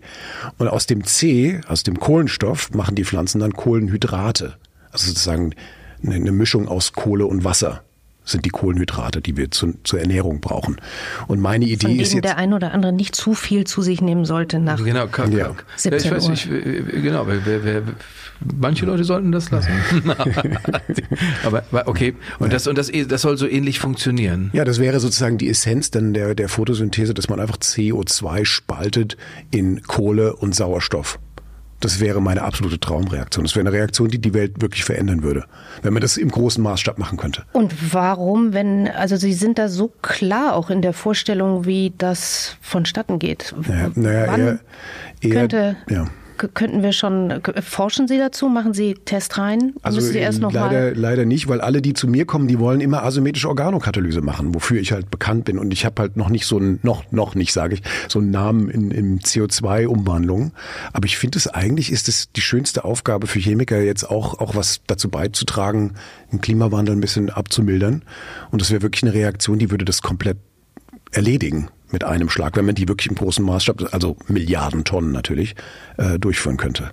Und aus dem C, aus dem Kohlenstoff, machen die Pflanzen dann Kohlenhydrate. Also sozusagen eine, eine Mischung aus Kohle und Wasser sind die Kohlenhydrate, die wir zu, zur Ernährung brauchen. Und meine von Idee ist denen jetzt, der ein oder andere nicht zu viel zu sich nehmen sollte nach Genau, ka- Ja. ka- 17 ich weiß Uhr. nicht, äh, genau, wer, wer, wer, manche Leute sollten das lassen. aber, aber okay, und das und das, das soll so ähnlich funktionieren. ja, das wäre sozusagen die Essenz dann der, der Photosynthese, dass man einfach CO2 spaltet in Kohle und Sauerstoff. Das wäre meine absolute Traumreaktion. Das wäre eine Reaktion, die die Welt wirklich verändern würde, wenn man das im großen Maßstab machen könnte. Und warum, wenn, also Sie sind da so klar auch in der Vorstellung, wie das vonstatten geht. Naja, naja eher, eher, könnte, ja. Könnten wir schon, forschen Sie dazu? Machen Sie Testreihen? Also Sie erst noch leider, leider nicht, weil alle, die zu mir kommen, die wollen immer asymmetrische Organokatalyse machen, wofür ich halt bekannt bin. Und ich habe halt noch nicht so ein, noch, noch nicht, sage ich, so einen Namen in, in CO2-Umwandlung. Aber ich finde es eigentlich ist es die schönste Aufgabe für Chemiker, jetzt auch, auch was dazu beizutragen, den Klimawandel ein bisschen abzumildern. Und das wäre wirklich eine Reaktion, die würde das komplett erledigen mit einem Schlag, wenn man die wirklich im großen Maßstab, also Milliarden Tonnen natürlich, äh, durchführen könnte.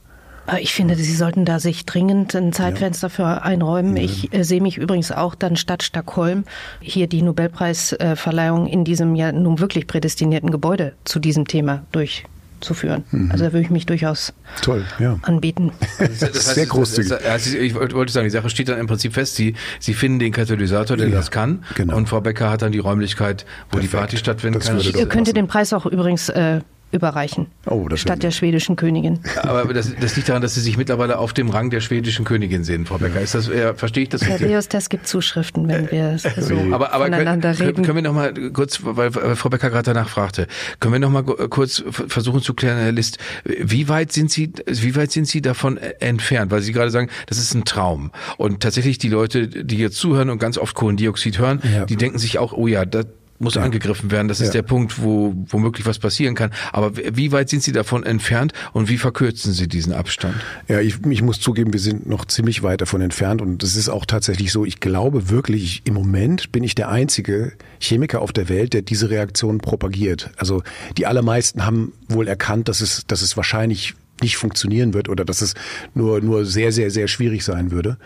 Ich finde, Sie sollten da sich dringend ein Zeitfenster ja. für einräumen. Ja. Ich äh, sehe mich übrigens auch dann statt Stockholm hier die Nobelpreisverleihung in diesem ja nun wirklich prädestinierten Gebäude zu diesem Thema durch zu führen. Mhm. Also da würde ich mich durchaus Toll, ja. anbieten. Das, das heißt, Sehr großzügig. Das, ich wollte sagen, die Sache steht dann im Prinzip fest, Sie, Sie finden den Katalysator, der ja, das kann genau. und Frau Becker hat dann die Räumlichkeit, wo Perfekt. die Party stattfinden das kann. Ich könnte den Preis auch übrigens äh, überreichen. Oh, das statt der schwedischen Königin. Aber das, das, liegt daran, dass Sie sich mittlerweile auf dem Rang der schwedischen Königin sehen, Frau Becker. Ist das, äh, verstehe ich das Herr Deus, das gibt Zuschriften, wenn wir so aber, aber voneinander können, reden. Können wir noch mal kurz, weil Frau Becker gerade danach fragte, können wir noch mal kurz versuchen zu klären, Herr List, wie weit sind Sie, wie weit sind Sie davon entfernt? Weil Sie gerade sagen, das ist ein Traum. Und tatsächlich die Leute, die jetzt zuhören und ganz oft Kohlendioxid hören, ja. die denken sich auch, oh ja, das, muss ja. angegriffen werden. Das ist ja. der Punkt, wo womöglich was passieren kann. Aber wie weit sind Sie davon entfernt und wie verkürzen Sie diesen Abstand? Ja, ich, ich muss zugeben, wir sind noch ziemlich weit davon entfernt und es ist auch tatsächlich so, ich glaube wirklich, im Moment bin ich der einzige Chemiker auf der Welt, der diese Reaktion propagiert. Also die allermeisten haben wohl erkannt, dass es, dass es wahrscheinlich nicht funktionieren wird oder dass es nur, nur sehr, sehr, sehr schwierig sein würde.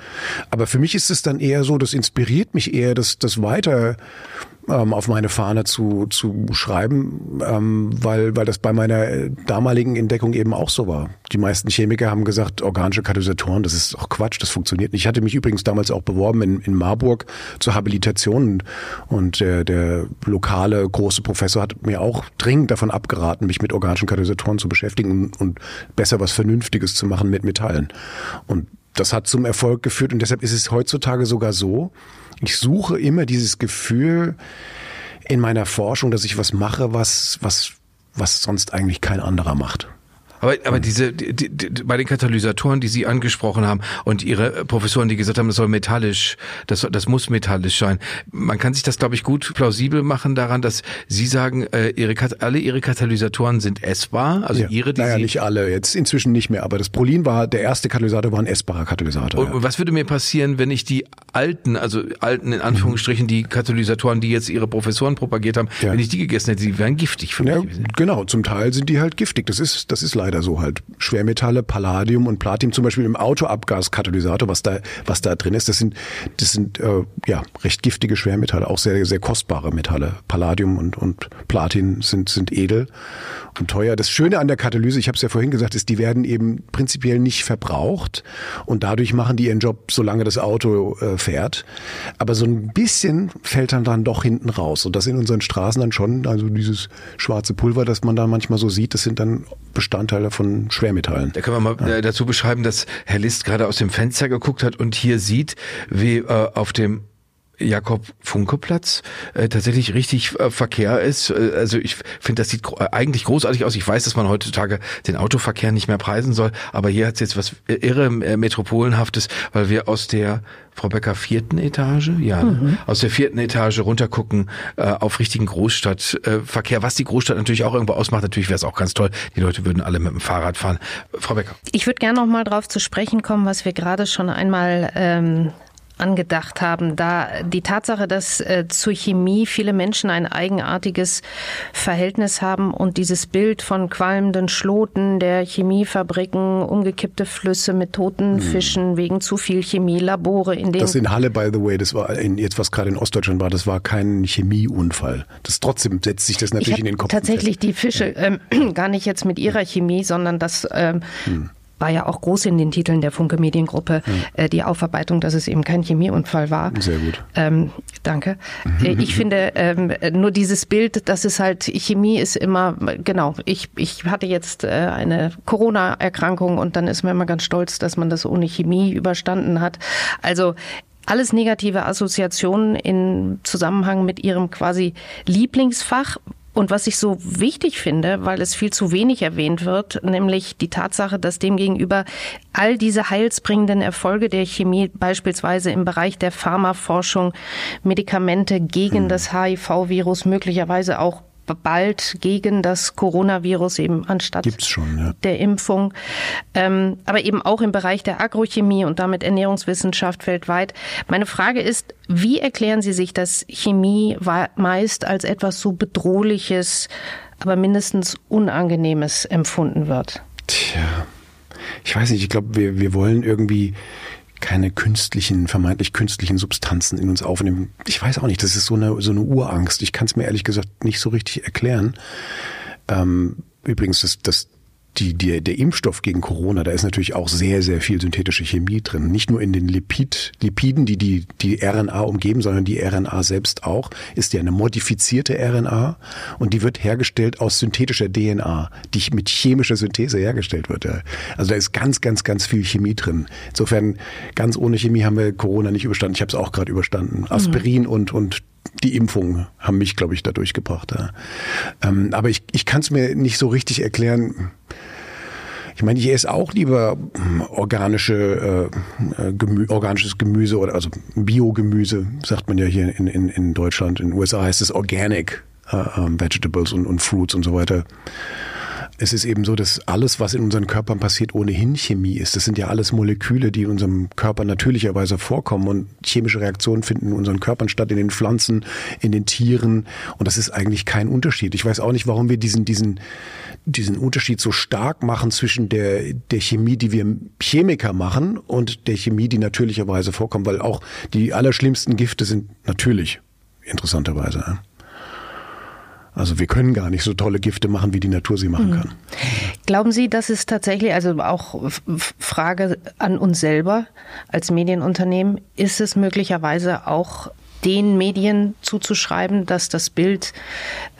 Aber für mich ist es dann eher so, das inspiriert mich eher, das, das weiter ähm, auf meine Fahne zu, zu schreiben, ähm, weil, weil das bei meiner damaligen Entdeckung eben auch so war. Die meisten Chemiker haben gesagt, organische Katalysatoren, das ist auch Quatsch, das funktioniert nicht. Ich hatte mich übrigens damals auch beworben in, in Marburg zur Habilitation und der, der lokale große Professor hat mir auch dringend davon abgeraten, mich mit organischen Katalysatoren zu beschäftigen und, und besser was Vernünftiges zu machen mit Metallen. Und das hat zum Erfolg geführt und deshalb ist es heutzutage sogar so, ich suche immer dieses Gefühl in meiner Forschung, dass ich was mache, was, was, was sonst eigentlich kein anderer macht. Aber, aber diese, die, die, bei den Katalysatoren, die Sie angesprochen haben und Ihre Professoren, die gesagt haben, das soll metallisch, das, das muss metallisch sein. Man kann sich das, glaube ich, gut plausibel machen daran, dass Sie sagen, äh, ihre, alle Ihre Katalysatoren sind essbar, also ja. Ihre, die naja, Sie nicht alle, jetzt inzwischen nicht mehr, aber das Prolin war, der erste Katalysator war ein essbarer Katalysator. Und, ja. was würde mir passieren, wenn ich die alten, also alten in Anführungsstrichen, mhm. die Katalysatoren, die jetzt Ihre Professoren propagiert haben, ja. wenn ich die gegessen hätte, die wären giftig für mich. genau, zum Teil sind die halt giftig, das ist, das ist leider leider so halt. Schwermetalle, Palladium und Platin zum Beispiel im Autoabgaskatalysator, was da, was da drin ist, das sind, das sind äh, ja recht giftige Schwermetalle, auch sehr, sehr kostbare Metalle. Palladium und, und Platin sind, sind edel und teuer. Das Schöne an der Katalyse, ich habe es ja vorhin gesagt, ist, die werden eben prinzipiell nicht verbraucht und dadurch machen die ihren Job, solange das Auto äh, fährt. Aber so ein bisschen fällt dann dann doch hinten raus und das in unseren Straßen dann schon, also dieses schwarze Pulver, das man da manchmal so sieht, das sind dann Bestandteile von Schwermetallen. Da können wir mal ja. Äh, dazu beschreiben, dass Herr List gerade aus dem Fenster geguckt hat und hier sieht, wie äh, auf dem Jakob-Funke-Platz äh, tatsächlich richtig äh, Verkehr ist. Äh, also ich finde, das sieht gro äh, eigentlich großartig aus. Ich weiß, dass man heutzutage den Autoverkehr nicht mehr preisen soll, aber hier hat es jetzt was irre äh, Metropolenhaftes, weil wir aus der Frau Becker vierten Etage, ja, ne? mhm. aus der vierten Etage runtergucken äh, auf richtigen Großstadtverkehr, äh, was die Großstadt natürlich auch irgendwo ausmacht. Natürlich wäre es auch ganz toll, die Leute würden alle mit dem Fahrrad fahren. Frau Becker. Ich würde gerne noch mal drauf zu sprechen kommen, was wir gerade schon einmal ähm, angedacht haben, da die Tatsache, dass äh, zur Chemie viele Menschen ein eigenartiges Verhältnis haben und dieses Bild von qualmenden Schloten der Chemiefabriken, umgekippte Flüsse mit toten hm. Fischen wegen zu viel Chemie, Labore in denen Das in Halle, by the way, das war in, jetzt was gerade in Ostdeutschland war, das war kein Chemieunfall. Das trotzdem setzt sich das natürlich in den Kopf. Tatsächlich fest. die Fische ähm, gar nicht jetzt mit ihrer Chemie, sondern das ähm, hm war ja auch groß in den Titeln der Funke Mediengruppe, ja. äh, die Aufarbeitung, dass es eben kein Chemieunfall war. Sehr gut. Ähm, danke. Äh, ich finde ähm, nur dieses Bild, dass es halt, Chemie ist immer, genau, ich, ich hatte jetzt äh, eine Corona-Erkrankung und dann ist man immer ganz stolz, dass man das ohne Chemie überstanden hat. Also alles negative Assoziationen in Zusammenhang mit ihrem quasi Lieblingsfach, Und was ich so wichtig finde, weil es viel zu wenig erwähnt wird, nämlich die Tatsache, dass demgegenüber all diese heilsbringenden Erfolge der Chemie, beispielsweise im Bereich der Pharmaforschung, Medikamente gegen mhm. das HIV-Virus, möglicherweise auch bald gegen das Coronavirus eben anstatt schon, ja. der Impfung, ähm, aber eben auch im Bereich der Agrochemie und damit Ernährungswissenschaft weltweit. Meine Frage ist, wie erklären Sie sich, dass Chemie meist als etwas so bedrohliches, aber mindestens Unangenehmes empfunden wird? Tja, ich weiß nicht, ich glaube, wir, wir wollen irgendwie keine künstlichen, vermeintlich künstlichen Substanzen in uns aufnehmen. Ich weiß auch nicht, das ist so eine, so eine Urangst. Ich kann es mir ehrlich gesagt nicht so richtig erklären. Ähm, übrigens, das, das die, die, der Impfstoff gegen Corona, da ist natürlich auch sehr, sehr viel synthetische Chemie drin. Nicht nur in den Lipid, Lipiden, die, die die RNA umgeben, sondern die RNA selbst auch, ist ja eine modifizierte RNA und die wird hergestellt aus synthetischer DNA, die mit chemischer Synthese hergestellt wird. Ja. Also da ist ganz, ganz, ganz viel Chemie drin. Insofern, ganz ohne Chemie haben wir Corona nicht überstanden. Ich habe es auch gerade überstanden. Aspirin mhm. und, und die Impfungen haben mich, glaube ich, da durchgebracht. Ja. Ähm, aber ich, ich kann es mir nicht so richtig erklären. Ich meine, ich esse auch lieber hm, organische, äh, äh, Gemü organisches Gemüse oder also Biogemüse, sagt man ja hier in, in, in Deutschland. In den USA heißt es Organic äh, ähm, Vegetables und, und Fruits und so weiter es ist eben so, dass alles, was in unseren Körpern passiert, ohnehin Chemie ist. Das sind ja alles Moleküle, die in unserem Körper natürlicherweise vorkommen und chemische Reaktionen finden in unseren Körpern statt, in den Pflanzen, in den Tieren. Und das ist eigentlich kein Unterschied. Ich weiß auch nicht, warum wir diesen, diesen, diesen Unterschied so stark machen zwischen der, der Chemie, die wir Chemiker machen und der Chemie, die natürlicherweise vorkommt, weil auch die allerschlimmsten Gifte sind natürlich, interessanterweise. Also wir können gar nicht so tolle Gifte machen, wie die Natur sie machen hm. kann. Glauben Sie, dass es tatsächlich, also auch Frage an uns selber als Medienunternehmen, ist es möglicherweise auch den Medien zuzuschreiben, dass das Bild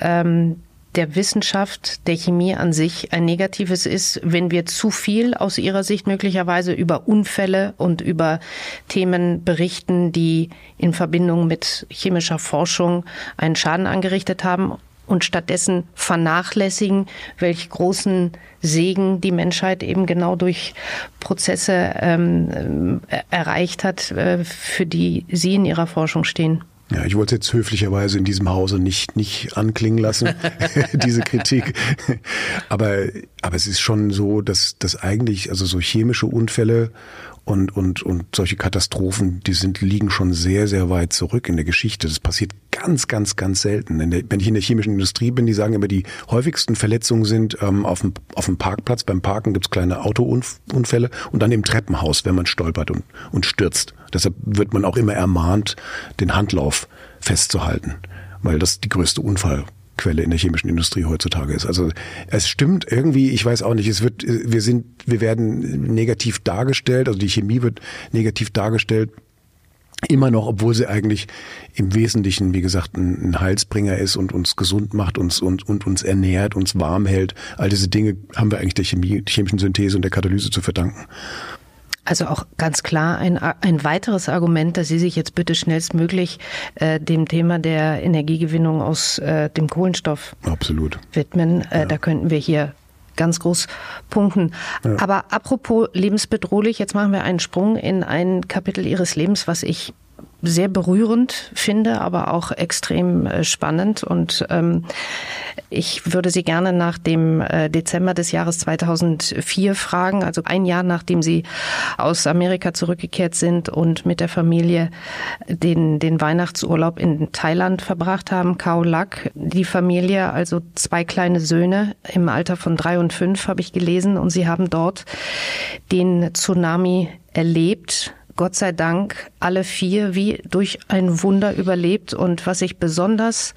ähm, der Wissenschaft, der Chemie an sich ein negatives ist, wenn wir zu viel aus Ihrer Sicht möglicherweise über Unfälle und über Themen berichten, die in Verbindung mit chemischer Forschung einen Schaden angerichtet haben und stattdessen vernachlässigen, welch großen Segen die Menschheit eben genau durch Prozesse ähm, äh, erreicht hat, äh, für die Sie in Ihrer Forschung stehen. Ja, ich wollte jetzt höflicherweise in diesem Hause nicht, nicht anklingen lassen, diese Kritik. Aber, aber es ist schon so, dass, dass eigentlich, also so chemische Unfälle und, und, und solche Katastrophen, die sind, liegen schon sehr, sehr weit zurück in der Geschichte. Das passiert ganz, ganz, ganz selten. Der, wenn ich in der chemischen Industrie bin, die sagen immer, die häufigsten Verletzungen sind ähm, auf, dem, auf dem Parkplatz. Beim Parken gibt's kleine Autounfälle und dann im Treppenhaus, wenn man stolpert und, und stürzt. Deshalb wird man auch immer ermahnt, den Handlauf festzuhalten, weil das die größte Unfall Quelle in der chemischen Industrie heutzutage ist. Also es stimmt irgendwie, ich weiß auch nicht, es wird, wir sind, wir werden negativ dargestellt, also die Chemie wird negativ dargestellt. Immer noch, obwohl sie eigentlich im Wesentlichen, wie gesagt, ein, Heilsbringer ist und uns gesund macht, uns und, und uns ernährt, uns warm hält. All diese Dinge haben wir eigentlich der Chemie, chemischen Synthese und der Katalyse zu verdanken. Also auch ganz klar ein, ein weiteres Argument, dass Sie sich jetzt bitte schnellstmöglich äh, dem Thema der Energiegewinnung aus äh, dem Kohlenstoff Absolut. widmen. Äh, ja. Da könnten wir hier ganz groß punkten. Ja. Aber apropos lebensbedrohlich, jetzt machen wir einen Sprung in ein Kapitel Ihres Lebens, was ich sehr berührend finde, aber auch extrem äh, spannend. Und ähm, ich würde Sie gerne nach dem äh, Dezember des Jahres 2004 fragen, also ein Jahr nachdem Sie aus Amerika zurückgekehrt sind und mit der Familie den, den Weihnachtsurlaub in Thailand verbracht haben, Khao Lak. Die Familie, also zwei kleine Söhne im Alter von drei und fünf, habe ich gelesen. Und Sie haben dort den Tsunami erlebt Gott sei Dank alle vier wie durch ein Wunder überlebt. Und was ich besonders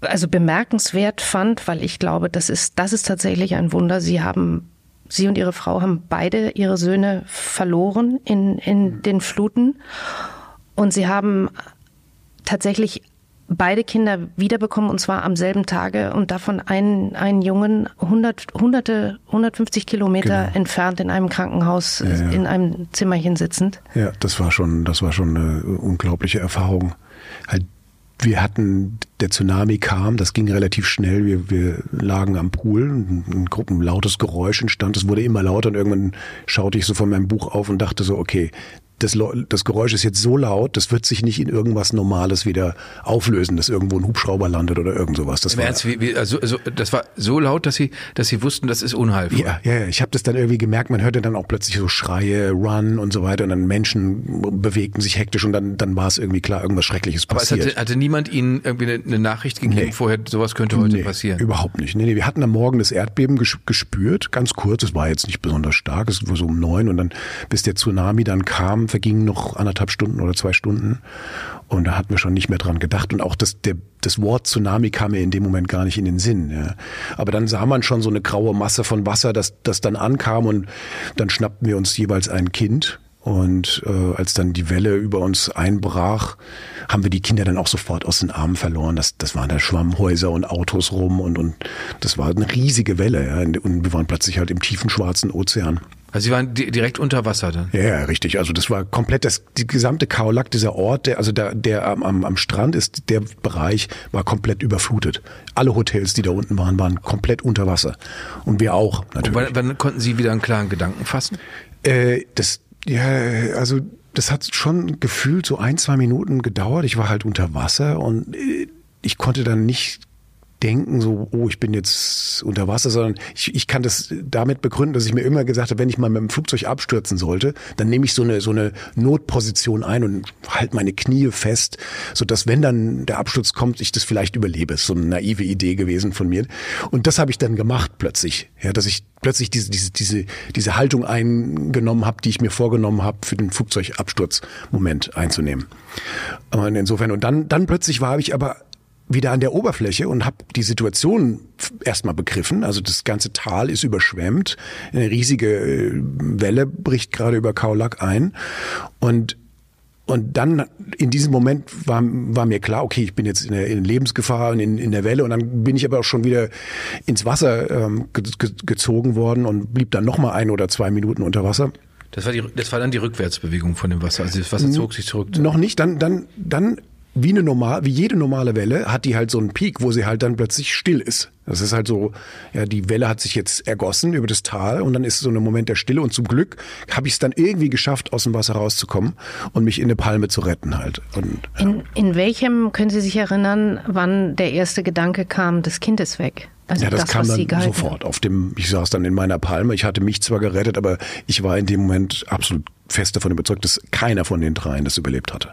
also bemerkenswert fand, weil ich glaube, das ist, das ist tatsächlich ein Wunder. Sie haben, Sie und Ihre Frau haben beide Ihre Söhne verloren in, in den Fluten. Und Sie haben tatsächlich beide Kinder wiederbekommen und zwar am selben Tage und davon einen, einen Jungen hundert, hunderte, 150 Kilometer genau. entfernt in einem Krankenhaus ja, ja. in einem Zimmerchen sitzend. Ja, das war schon, das war schon eine unglaubliche Erfahrung. Halt wir hatten, der Tsunami kam, das ging relativ schnell. Wir, wir lagen am Pool, ein, ein, ein lautes Geräusch entstand, es wurde immer lauter und irgendwann schaute ich so von meinem Buch auf und dachte so, okay, das, das Geräusch ist jetzt so laut, das wird sich nicht in irgendwas Normales wieder auflösen, dass irgendwo ein Hubschrauber landet oder irgend sowas. Das, war, Ernst, wie, wie, also, also, das war so laut, dass sie, dass sie wussten, das ist unheilvoll. Ja, ja, ich habe das dann irgendwie gemerkt, man hörte dann auch plötzlich so Schreie, Run und so weiter und dann Menschen bewegten sich hektisch und dann, dann war es irgendwie klar, irgendwas Schreckliches passiert. Aber es hatte, hatte niemand Ihnen irgendwie eine, eine Nachricht gegeben, nee. vorher, sowas könnte heute nee, passieren? überhaupt nicht. Nee, nee, wir hatten am Morgen das Erdbeben gespürt, ganz kurz, es war jetzt nicht besonders stark, es war so um neun und dann, bis der Tsunami dann kam, vergingen noch anderthalb Stunden oder zwei Stunden. Und da hatten wir schon nicht mehr dran gedacht. Und auch das, der, das Wort Tsunami kam mir in dem Moment gar nicht in den Sinn. Ja. Aber dann sah man schon so eine graue Masse von Wasser, das, das dann ankam und dann schnappten wir uns jeweils ein Kind. Und äh, als dann die Welle über uns einbrach, haben wir die Kinder dann auch sofort aus den Armen verloren. Das, das waren da Schwammhäuser und Autos rum und, und das war eine riesige Welle. Ja. Und wir waren plötzlich halt im tiefen schwarzen Ozean. Also Sie waren direkt unter Wasser dann? Ja, ja, richtig. Also das war komplett das die gesamte Kaolack, dieser Ort, der also der, der am, am Strand ist, der Bereich war komplett überflutet. Alle Hotels, die da unten waren, waren komplett unter Wasser und wir auch natürlich. Und wann, wann konnten Sie wieder einen klaren Gedanken fassen? Äh, das ja, also das hat schon gefühlt so ein zwei Minuten gedauert. Ich war halt unter Wasser und äh, ich konnte dann nicht denken, so, oh, ich bin jetzt unter Wasser, sondern ich, ich kann das damit begründen, dass ich mir immer gesagt habe, wenn ich mal mit dem Flugzeug abstürzen sollte, dann nehme ich so eine, so eine Notposition ein und halte meine Knie fest, so dass wenn dann der Absturz kommt, ich das vielleicht überlebe. Ist so eine naive Idee gewesen von mir. Und das habe ich dann gemacht plötzlich, ja, dass ich plötzlich diese, diese, diese, diese Haltung eingenommen habe, die ich mir vorgenommen habe, für den Flugzeugabsturzmoment einzunehmen. Und insofern, und dann, dann plötzlich war ich aber wieder an der Oberfläche und habe die Situation erstmal begriffen. Also das ganze Tal ist überschwemmt, eine riesige äh, Welle bricht gerade über Kaulak ein und und dann in diesem Moment war, war mir klar, okay, ich bin jetzt in, der, in Lebensgefahr und in, in der Welle und dann bin ich aber auch schon wieder ins Wasser ähm, ge, gezogen worden und blieb dann nochmal ein oder zwei Minuten unter Wasser. Das war, die, das war dann die Rückwärtsbewegung von dem Wasser. Also das Wasser zog sich zurück. Noch nicht. Dann, dann, dann wie eine normal, wie jede normale Welle hat die halt so einen Peak, wo sie halt dann plötzlich still ist. Das ist halt so, ja, die Welle hat sich jetzt ergossen über das Tal und dann ist so ein Moment der Stille und zum Glück habe ich es dann irgendwie geschafft, aus dem Wasser rauszukommen und mich in eine Palme zu retten halt. Und, ja. in, in welchem, können Sie sich erinnern, wann der erste Gedanke kam, das Kind ist weg? Also ja, das, das kam dann sofort auf dem, ich saß dann in meiner Palme, ich hatte mich zwar gerettet, aber ich war in dem Moment absolut fest davon überzeugt, dass keiner von den dreien das überlebt hatte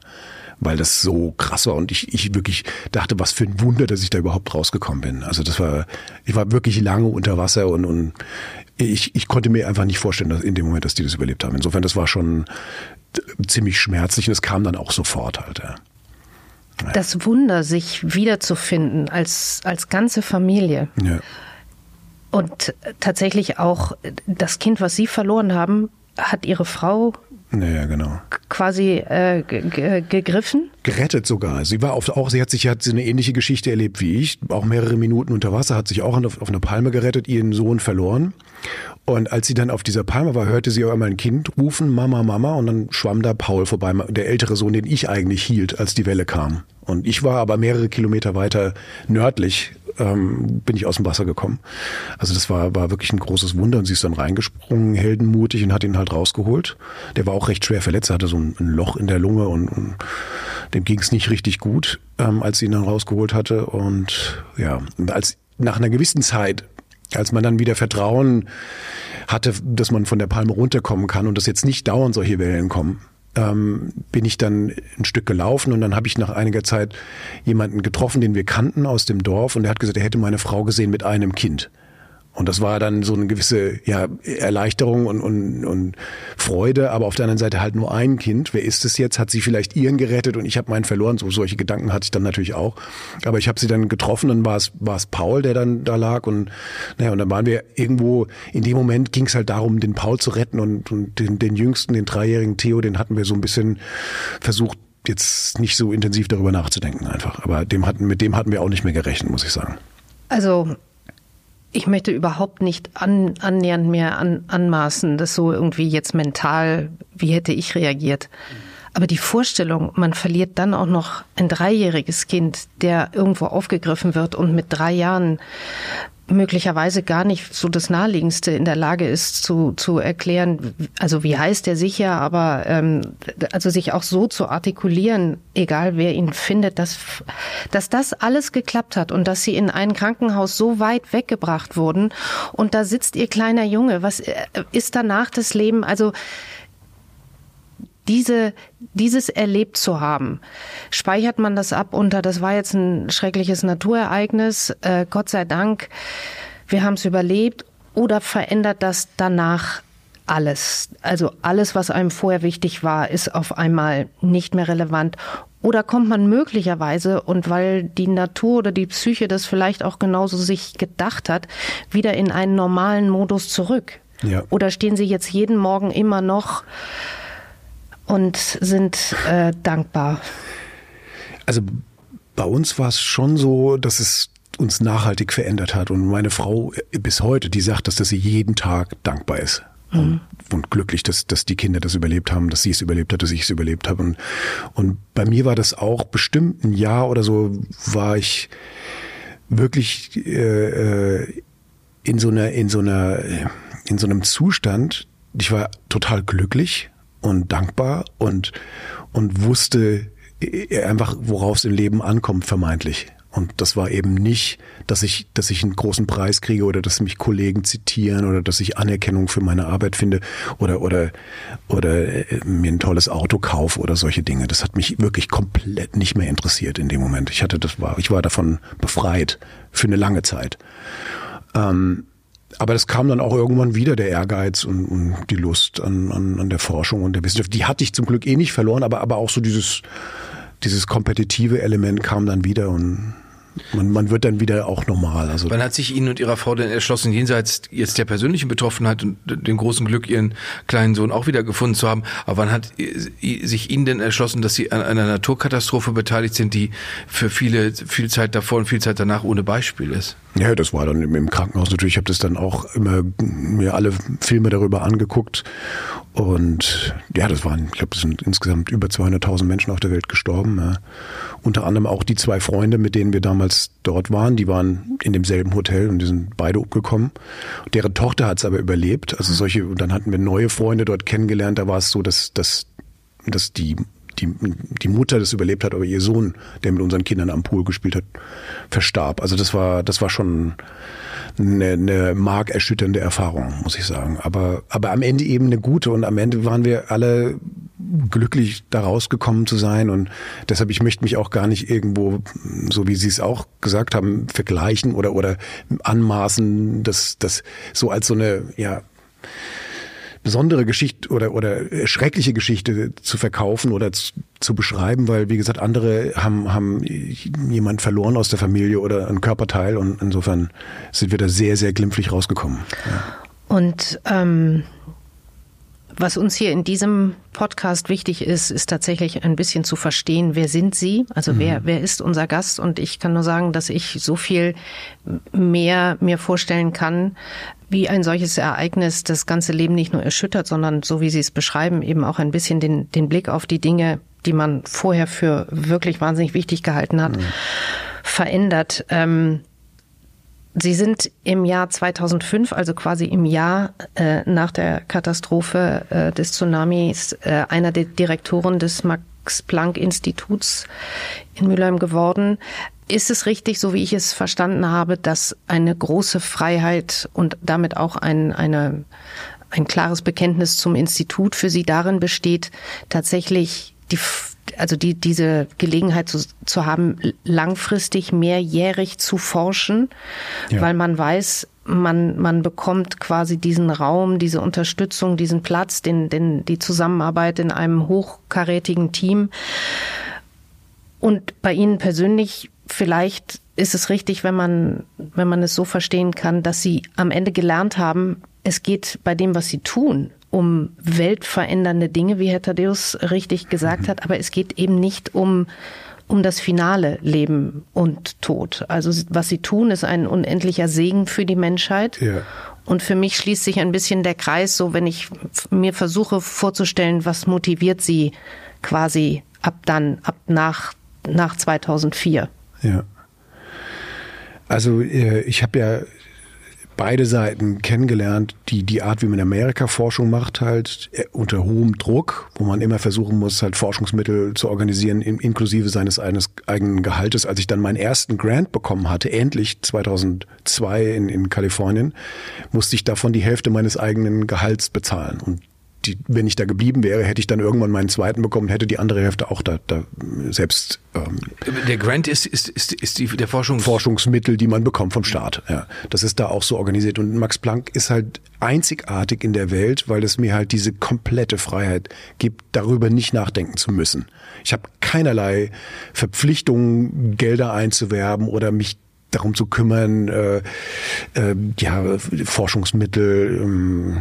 weil das so krass war und ich, ich wirklich dachte, was für ein Wunder, dass ich da überhaupt rausgekommen bin. Also das war, ich war wirklich lange unter Wasser und, und ich, ich konnte mir einfach nicht vorstellen, dass in dem Moment, dass die das überlebt haben. Insofern, das war schon ziemlich schmerzlich und es kam dann auch sofort halt. Ja. Das Wunder, sich wiederzufinden als, als ganze Familie. Ja. Und tatsächlich auch das Kind, was Sie verloren haben, hat Ihre Frau ja, genau. Quasi äh, gegriffen? Gerettet sogar. Sie war auf, auch, sie hat sich hat eine ähnliche Geschichte erlebt wie ich, auch mehrere Minuten unter Wasser, hat sich auch auf, auf einer Palme gerettet, ihren Sohn verloren. Und als sie dann auf dieser Palme war, hörte sie auch einmal ein Kind rufen, Mama, Mama, und dann schwamm da Paul vorbei, der ältere Sohn, den ich eigentlich hielt, als die Welle kam. Und ich war aber mehrere Kilometer weiter nördlich, ähm, bin ich aus dem Wasser gekommen. Also das war, war wirklich ein großes Wunder und sie ist dann reingesprungen, heldenmutig und hat ihn halt rausgeholt. Der war auch recht schwer verletzt, er hatte so ein, ein Loch in der Lunge und, und dem ging es nicht richtig gut, ähm, als sie ihn dann rausgeholt hatte. Und ja, als nach einer gewissen Zeit als man dann wieder Vertrauen hatte, dass man von der Palme runterkommen kann und dass jetzt nicht dauernd solche Wellen kommen, ähm, bin ich dann ein Stück gelaufen und dann habe ich nach einiger Zeit jemanden getroffen, den wir kannten aus dem Dorf und der hat gesagt, er hätte meine Frau gesehen mit einem Kind. Und das war dann so eine gewisse ja, Erleichterung und, und, und Freude, aber auf der anderen Seite halt nur ein Kind. Wer ist es jetzt? Hat sie vielleicht ihren gerettet und ich habe meinen verloren? So solche Gedanken hatte ich dann natürlich auch. Aber ich habe sie dann getroffen, dann war es war es Paul, der dann da lag und naja, und dann waren wir irgendwo, in dem Moment ging es halt darum, den Paul zu retten und, und den, den jüngsten, den dreijährigen Theo, den hatten wir so ein bisschen versucht, jetzt nicht so intensiv darüber nachzudenken einfach. Aber dem hatten, mit dem hatten wir auch nicht mehr gerechnet, muss ich sagen. Also ich möchte überhaupt nicht an, annähernd mehr an, anmaßen, das so irgendwie jetzt mental, wie hätte ich reagiert. Aber die Vorstellung, man verliert dann auch noch ein dreijähriges Kind, der irgendwo aufgegriffen wird und mit drei Jahren möglicherweise gar nicht so das Naheliegendste in der Lage ist zu, zu erklären, also wie heißt er sicher, aber ähm, also sich auch so zu artikulieren, egal wer ihn findet, dass, dass das alles geklappt hat und dass sie in ein Krankenhaus so weit weggebracht wurden. Und da sitzt ihr kleiner Junge, was äh, ist danach das Leben, also diese, dieses erlebt zu haben, speichert man das ab unter, das war jetzt ein schreckliches Naturereignis, äh, Gott sei Dank, wir haben es überlebt, oder verändert das danach alles? Also alles, was einem vorher wichtig war, ist auf einmal nicht mehr relevant. Oder kommt man möglicherweise, und weil die Natur oder die Psyche das vielleicht auch genauso sich gedacht hat, wieder in einen normalen Modus zurück? Ja. Oder stehen Sie jetzt jeden Morgen immer noch und sind äh, dankbar. Also bei uns war es schon so, dass es uns nachhaltig verändert hat. Und meine Frau äh, bis heute, die sagt, dass, dass sie jeden Tag dankbar ist. Mhm. Und, und, glücklich, dass, dass die Kinder das überlebt haben, dass sie es überlebt hat, dass ich es überlebt habe. Und, und bei mir war das auch bestimmt ein Jahr oder so, war ich wirklich äh, äh in so einer, in so einer, in so einem Zustand. Ich war total glücklich und dankbar und, und wusste äh, einfach, worauf es im Leben ankommt, vermeintlich. Und das war eben nicht, dass ich, dass ich einen großen Preis kriege oder dass mich Kollegen zitieren oder dass ich Anerkennung für meine Arbeit finde oder, oder, oder äh, mir ein tolles Auto kaufe oder solche Dinge. Das hat mich wirklich komplett nicht mehr interessiert in dem Moment. Ich hatte das war, ich war davon befreit für eine lange Zeit. Ähm, aber das kam dann auch irgendwann wieder, der Ehrgeiz und, und die Lust an, an, an der Forschung und der Wissenschaft. Die hatte ich zum Glück eh nicht verloren, aber, aber auch so dieses, dieses kompetitive Element kam dann wieder und man, man wird dann wieder auch normal. Also Wann hat sich Ihnen und Ihrer Frau denn erschlossen, jenseits jetzt der persönlichen Betroffenheit und dem großen Glück, Ihren kleinen Sohn auch wieder gefunden zu haben, aber wann hat sich Ihnen denn erschlossen, dass Sie an einer Naturkatastrophe beteiligt sind, die für viele viel Zeit davor und viel Zeit danach ohne Beispiel ist? Ja, das war dann im Krankenhaus natürlich. Ich habe das dann auch immer mir alle Filme darüber angeguckt und ja, das waren, ich glaube, es sind insgesamt über 200.000 Menschen auf der Welt gestorben. Ja. Unter anderem auch die zwei Freunde, mit denen wir damals dort waren. Die waren in demselben Hotel und die sind beide umgekommen. Deren Tochter hat es aber überlebt. Also solche, und dann hatten wir neue Freunde dort kennengelernt. Da war es so, dass, dass, dass die die, die Mutter das überlebt hat, aber ihr Sohn, der mit unseren Kindern am Pool gespielt hat, verstarb. Also das war, das war schon eine, eine markerschütternde Erfahrung, muss ich sagen. Aber, aber am Ende eben eine gute und am Ende waren wir alle glücklich da rausgekommen zu sein und deshalb ich möchte mich auch gar nicht irgendwo so wie Sie es auch gesagt haben vergleichen oder oder anmaßen das das so als so eine ja besondere Geschichte oder, oder schreckliche Geschichte zu verkaufen oder zu, zu, beschreiben, weil wie gesagt, andere haben, haben jemand verloren aus der Familie oder ein Körperteil und insofern sind wir da sehr, sehr glimpflich rausgekommen. Ja. Und ähm, was uns hier in diesem Podcast wichtig ist, ist tatsächlich ein bisschen zu verstehen, wer sind Sie? Also mhm. wer, wer ist unser Gast? Und ich kann nur sagen, dass ich so viel mehr mir vorstellen kann, wie ein solches Ereignis das ganze Leben nicht nur erschüttert, sondern so wie Sie es beschreiben, eben auch ein bisschen den, den Blick auf die Dinge, die man vorher für wirklich wahnsinnig wichtig gehalten hat, mhm. verändert. Ähm, Sie sind im Jahr 2005, also quasi im Jahr äh, nach der Katastrophe äh, des Tsunamis, äh, einer der Direktoren des Max-Planck-Instituts in Mülheim geworden. Ist es richtig, so wie ich es verstanden habe, dass eine große Freiheit und damit auch ein, eine, ein klares Bekenntnis zum Institut für Sie darin besteht, tatsächlich die also die, diese Gelegenheit zu, zu haben, langfristig mehrjährig zu forschen, ja. weil man weiß, man, man bekommt quasi diesen Raum, diese Unterstützung, diesen Platz, den, den, die Zusammenarbeit in einem hochkarätigen Team. Und bei Ihnen persönlich vielleicht ist es richtig, wenn man, wenn man es so verstehen kann, dass Sie am Ende gelernt haben, es geht bei dem, was Sie tun, um weltverändernde Dinge, wie Herr Thaddeus richtig gesagt mhm. hat, aber es geht eben nicht um um das finale Leben und Tod. Also was sie tun, ist ein unendlicher Segen für die Menschheit. Ja. Und für mich schließt sich ein bisschen der Kreis, so wenn ich mir versuche vorzustellen, was motiviert sie quasi ab dann, ab nach, nach 2004. Ja. Also äh, ich habe ja beide Seiten kennengelernt, die die Art, wie man in Amerika Forschung macht, halt äh, unter hohem Druck, wo man immer versuchen muss, halt Forschungsmittel zu organisieren, inklusive seines eines eigenen Gehaltes. Als ich dann meinen ersten Grant bekommen hatte, endlich 2002 in, in Kalifornien, musste ich davon die Hälfte meines eigenen Gehalts bezahlen. Und die, wenn ich da geblieben wäre, hätte ich dann irgendwann meinen zweiten bekommen, hätte die andere Hälfte auch da, da selbst. Ähm, der Grant ist, ist, ist, ist die, der Forschungs Forschungsmittel, die man bekommt vom Staat. Ja, das ist da auch so organisiert. Und Max Planck ist halt einzigartig in der Welt, weil es mir halt diese komplette Freiheit gibt, darüber nicht nachdenken zu müssen. Ich habe keinerlei Verpflichtungen, Gelder einzuwerben oder mich darum zu kümmern, äh, äh, ja, Forschungsmittel, ähm,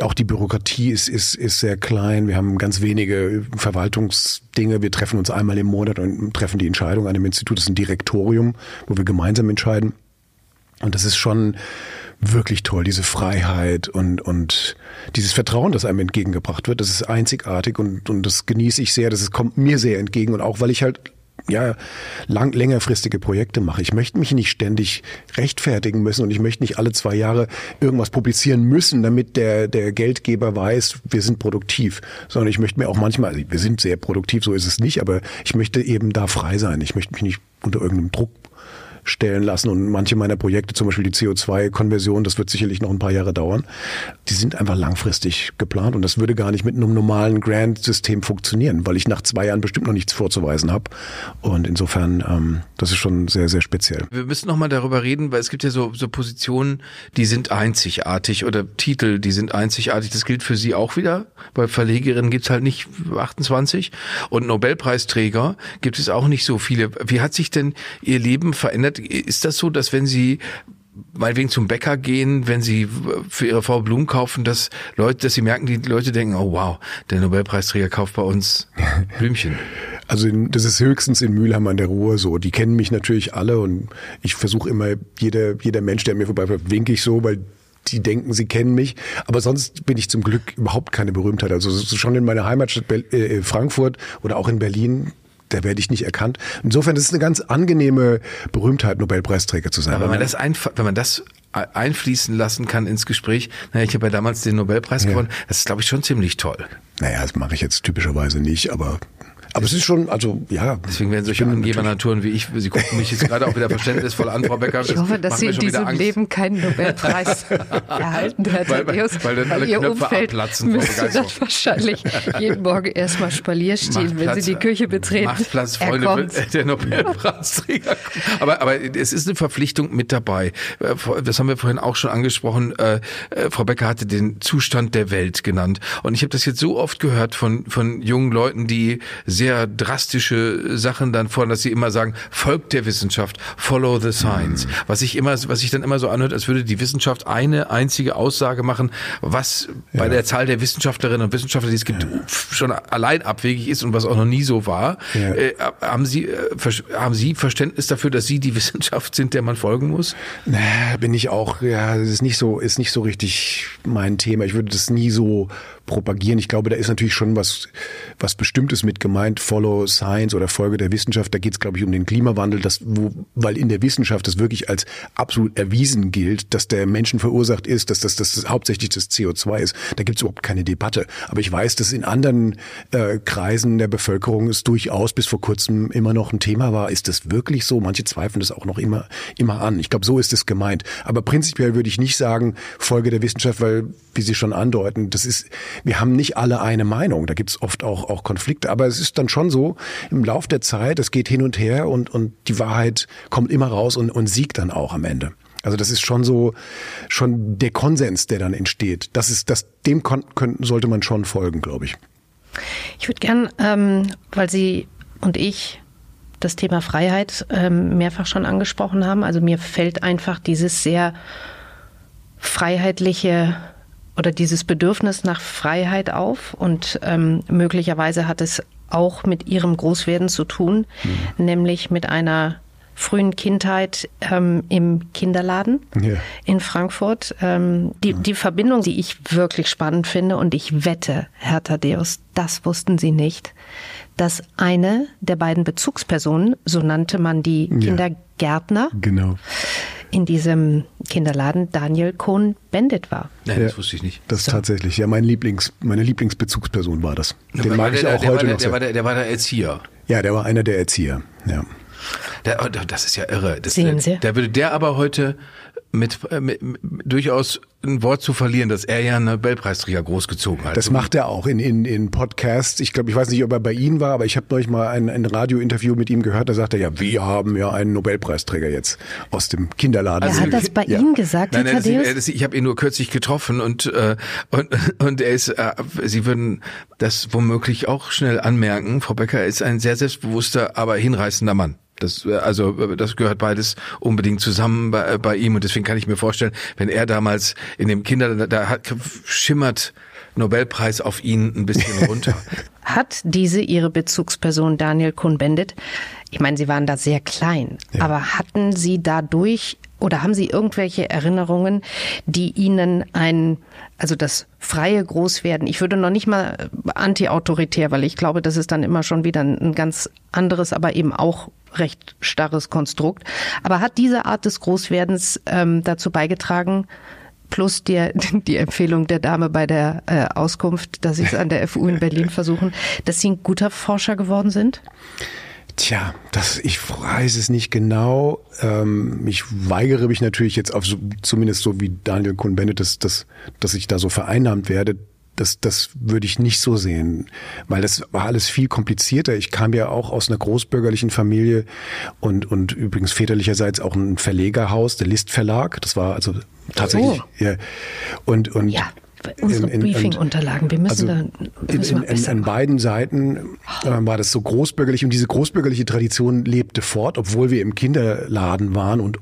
auch die Bürokratie ist, ist, ist sehr klein. Wir haben ganz wenige Verwaltungsdinge. Wir treffen uns einmal im Monat und treffen die Entscheidung an dem Institut. Das ist ein Direktorium, wo wir gemeinsam entscheiden. Und das ist schon wirklich toll, diese Freiheit und, und dieses Vertrauen, das einem entgegengebracht wird. Das ist einzigartig und, und das genieße ich sehr. Das kommt mir sehr entgegen. Und auch weil ich halt ja, lang, längerfristige Projekte mache. Ich möchte mich nicht ständig rechtfertigen müssen und ich möchte nicht alle zwei Jahre irgendwas publizieren müssen, damit der, der Geldgeber weiß, wir sind produktiv, sondern ich möchte mir auch manchmal, also wir sind sehr produktiv, so ist es nicht, aber ich möchte eben da frei sein. Ich möchte mich nicht unter irgendeinem Druck stellen lassen. Und manche meiner Projekte, zum Beispiel die CO2-Konversion, das wird sicherlich noch ein paar Jahre dauern, die sind einfach langfristig geplant. Und das würde gar nicht mit einem normalen Grant-System funktionieren, weil ich nach zwei Jahren bestimmt noch nichts vorzuweisen habe. Und insofern, ähm, das ist schon sehr, sehr speziell. Wir müssen noch mal darüber reden, weil es gibt ja so, so Positionen, die sind einzigartig oder Titel, die sind einzigartig. Das gilt für Sie auch wieder. Bei Verlegerinnen gibt's halt nicht 28 und Nobelpreisträger gibt es auch nicht so viele. Wie hat sich denn Ihr Leben verändert? Ist das so, dass wenn Sie meinetwegen zum Bäcker gehen, wenn sie für ihre Frau Blumen kaufen, dass Leute, dass sie merken, die Leute denken, oh wow, der Nobelpreisträger kauft bei uns Blümchen. Also das ist höchstens in Mülheim an der Ruhr so. Die kennen mich natürlich alle und ich versuche immer, jeder, jeder Mensch, der mir vorbeifährt, winke ich so, weil die denken, sie kennen mich. Aber sonst bin ich zum Glück überhaupt keine Berühmtheit. Also schon in meiner Heimatstadt äh, Frankfurt oder auch in Berlin da werde ich nicht erkannt. Insofern ist es eine ganz angenehme Berühmtheit, Nobelpreisträger zu sein. Aber wenn man das, wenn man das einfließen lassen kann ins Gespräch, naja, ich habe ja damals den Nobelpreis ja. gewonnen, das ist, glaube ich, schon ziemlich toll. Naja, das mache ich jetzt typischerweise nicht, aber aber es ist schon, also ja. Deswegen werden solche Angebernaturen wie ich, Sie gucken mich jetzt gerade auch wieder verständnisvoll an, Frau Becker. Ich hoffe, dass Sie in diesem Leben keinen Nobelpreis erhalten, Herr weil, Thaddeus. Weil, dann alle Ihr Knöpfe Umfeld abplatzen müsste dann wahrscheinlich jeden Morgen erstmal Spalier stehen, wenn Sie die Küche betreten. Macht Platz, Freunde, der Nobelpreisträger. aber, aber es ist eine Verpflichtung mit dabei. Äh, das haben wir vorhin auch schon angesprochen. Äh, äh, Frau Becker hatte den Zustand der Welt genannt. Und ich habe das jetzt so oft gehört von, von jungen Leuten, die sehr sehr drastische Sachen dann vor, dass sie immer sagen, folgt der Wissenschaft, follow the science. Mhm. Was ich immer, was sich dann immer so anhört, als würde die Wissenschaft eine einzige Aussage machen, was ja. bei der Zahl der Wissenschaftlerinnen und Wissenschaftler, die es gibt, ja. schon allein abwegig ist und was auch noch nie so war. Ja. Äh, haben Sie, äh, haben Sie Verständnis dafür, dass Sie die Wissenschaft sind, der man folgen muss? Na, bin ich auch, ja, das ist nicht so, ist nicht so richtig mein Thema. Ich würde das nie so propagieren. Ich glaube, da ist natürlich schon was, was Bestimmtes mit gemeint, Follow Science oder Folge der Wissenschaft. Da geht es, glaube ich, um den Klimawandel, das, wo, weil in der Wissenschaft das wirklich als absolut erwiesen gilt, dass der Menschen verursacht ist, dass das, dass das hauptsächlich das CO2 ist. Da gibt es überhaupt keine Debatte. Aber ich weiß, dass in anderen äh, Kreisen der Bevölkerung es durchaus bis vor kurzem immer noch ein Thema war. Ist das wirklich so? Manche zweifeln das auch noch immer, immer an. Ich glaube, so ist es gemeint. Aber prinzipiell würde ich nicht sagen, Folge der Wissenschaft, weil, wie Sie schon andeuten, das ist, wir haben nicht alle eine Meinung. Da gibt es oft auch, auch Konflikte. Aber es ist dann schon so, im Lauf der Zeit, es geht hin und her und, und die Wahrheit kommt immer raus und, und siegt dann auch am Ende. Also das ist schon so, schon der Konsens, der dann entsteht. Das ist, das, dem könnten, sollte man schon folgen, glaube ich. Ich würde gern, ähm, weil Sie und ich das Thema Freiheit ähm, mehrfach schon angesprochen haben. Also mir fällt einfach dieses sehr freiheitliche oder dieses Bedürfnis nach Freiheit auf und ähm, möglicherweise hat es auch mit ihrem Großwerden zu tun, mhm. nämlich mit einer frühen Kindheit ähm, im Kinderladen Ja. in Frankfurt. Ähm, die, die Verbindung, die ich wirklich spannend finde und ich wette, Herr Thaddeus, das wussten Sie nicht, dass eine der beiden Bezugspersonen, so nannte man die Kindergärtner Genau. In diesem Kinderladen, Daniel Cohn-Bendit war. Nein, Ja. das wusste ich nicht. Das ist tatsächlich, ja, mein Lieblings, meine Lieblingsbezugsperson war das. Den War mag ich der, auch der, heute war der, noch der, war sehr. der, der war der Erzieher. Ja, der war einer der Erzieher. Ja. Der, oh, das ist ja irre. Das, Sehen Sie? Da würde der aber heute mit, äh, mit, mit durchaus ein Wort zu verlieren, dass er ja einen Nobelpreisträger großgezogen hat. Das macht er auch in, in, in Podcasts. Ich glaube, ich weiß nicht, ob er bei Ihnen war, aber ich habe neulich mal ein, ein Radiointerview mit ihm gehört. Da sagt er, ja, wir haben ja einen Nobelpreisträger jetzt aus dem Kinderladen. Er hat das bei ja. Ihnen gesagt, Nein, Herr nein, er- das, ich habe ihn nur kürzlich getroffen und äh, und und er ist, äh, Sie würden das womöglich auch schnell anmerken. Frau Becker ist ein sehr selbstbewusster, aber hinreißender Mann. Das, äh, also äh, das gehört beides unbedingt zusammen bei, äh, bei ihm und deswegen kann ich mir vorstellen, wenn er damals in dem Kinder da, da hat, schimmert Nobelpreis auf ihn ein bisschen runter. Hat diese Ihre Bezugsperson Daniel Cohn-Bendit, ich meine, Sie waren da sehr klein, aber hatten Sie dadurch oder haben Sie irgendwelche Erinnerungen, die Ihnen ein, also das freie Großwerden, ich würde noch nicht mal anti-autoritär, weil ich glaube, das ist dann immer schon wieder ein ganz anderes, aber eben auch recht starres Konstrukt. Aber hat diese Art des Großwerdens ähm, dazu beigetragen, plus die, die Empfehlung der Dame bei der äh, Auskunft, dass sie es an der FU in Berlin versuchen, dass Sie ein guter Forscher geworden sind? Tja, das, ich weiß es nicht genau. Ähm, ich weigere mich natürlich jetzt auf so, zumindest so wie Daniel Kuhn-Bennett, dass, dass, dass ich da so vereinnahmt werde. Das, das würde ich nicht so sehen, weil das war alles viel komplizierter. Ich kam ja auch aus einer großbürgerlichen Familie und, und übrigens väterlicherseits auch ein Verlegerhaus, der List Verlag. Das war also tatsächlich, Oh. ja. Und, und Ja, unsere in- in- Briefing-Unterlagen, wir müssen also da müssen in, in, an beiden Seiten äh, war das so großbürgerlich und diese großbürgerliche Tradition lebte fort, obwohl wir im Kinderladen waren und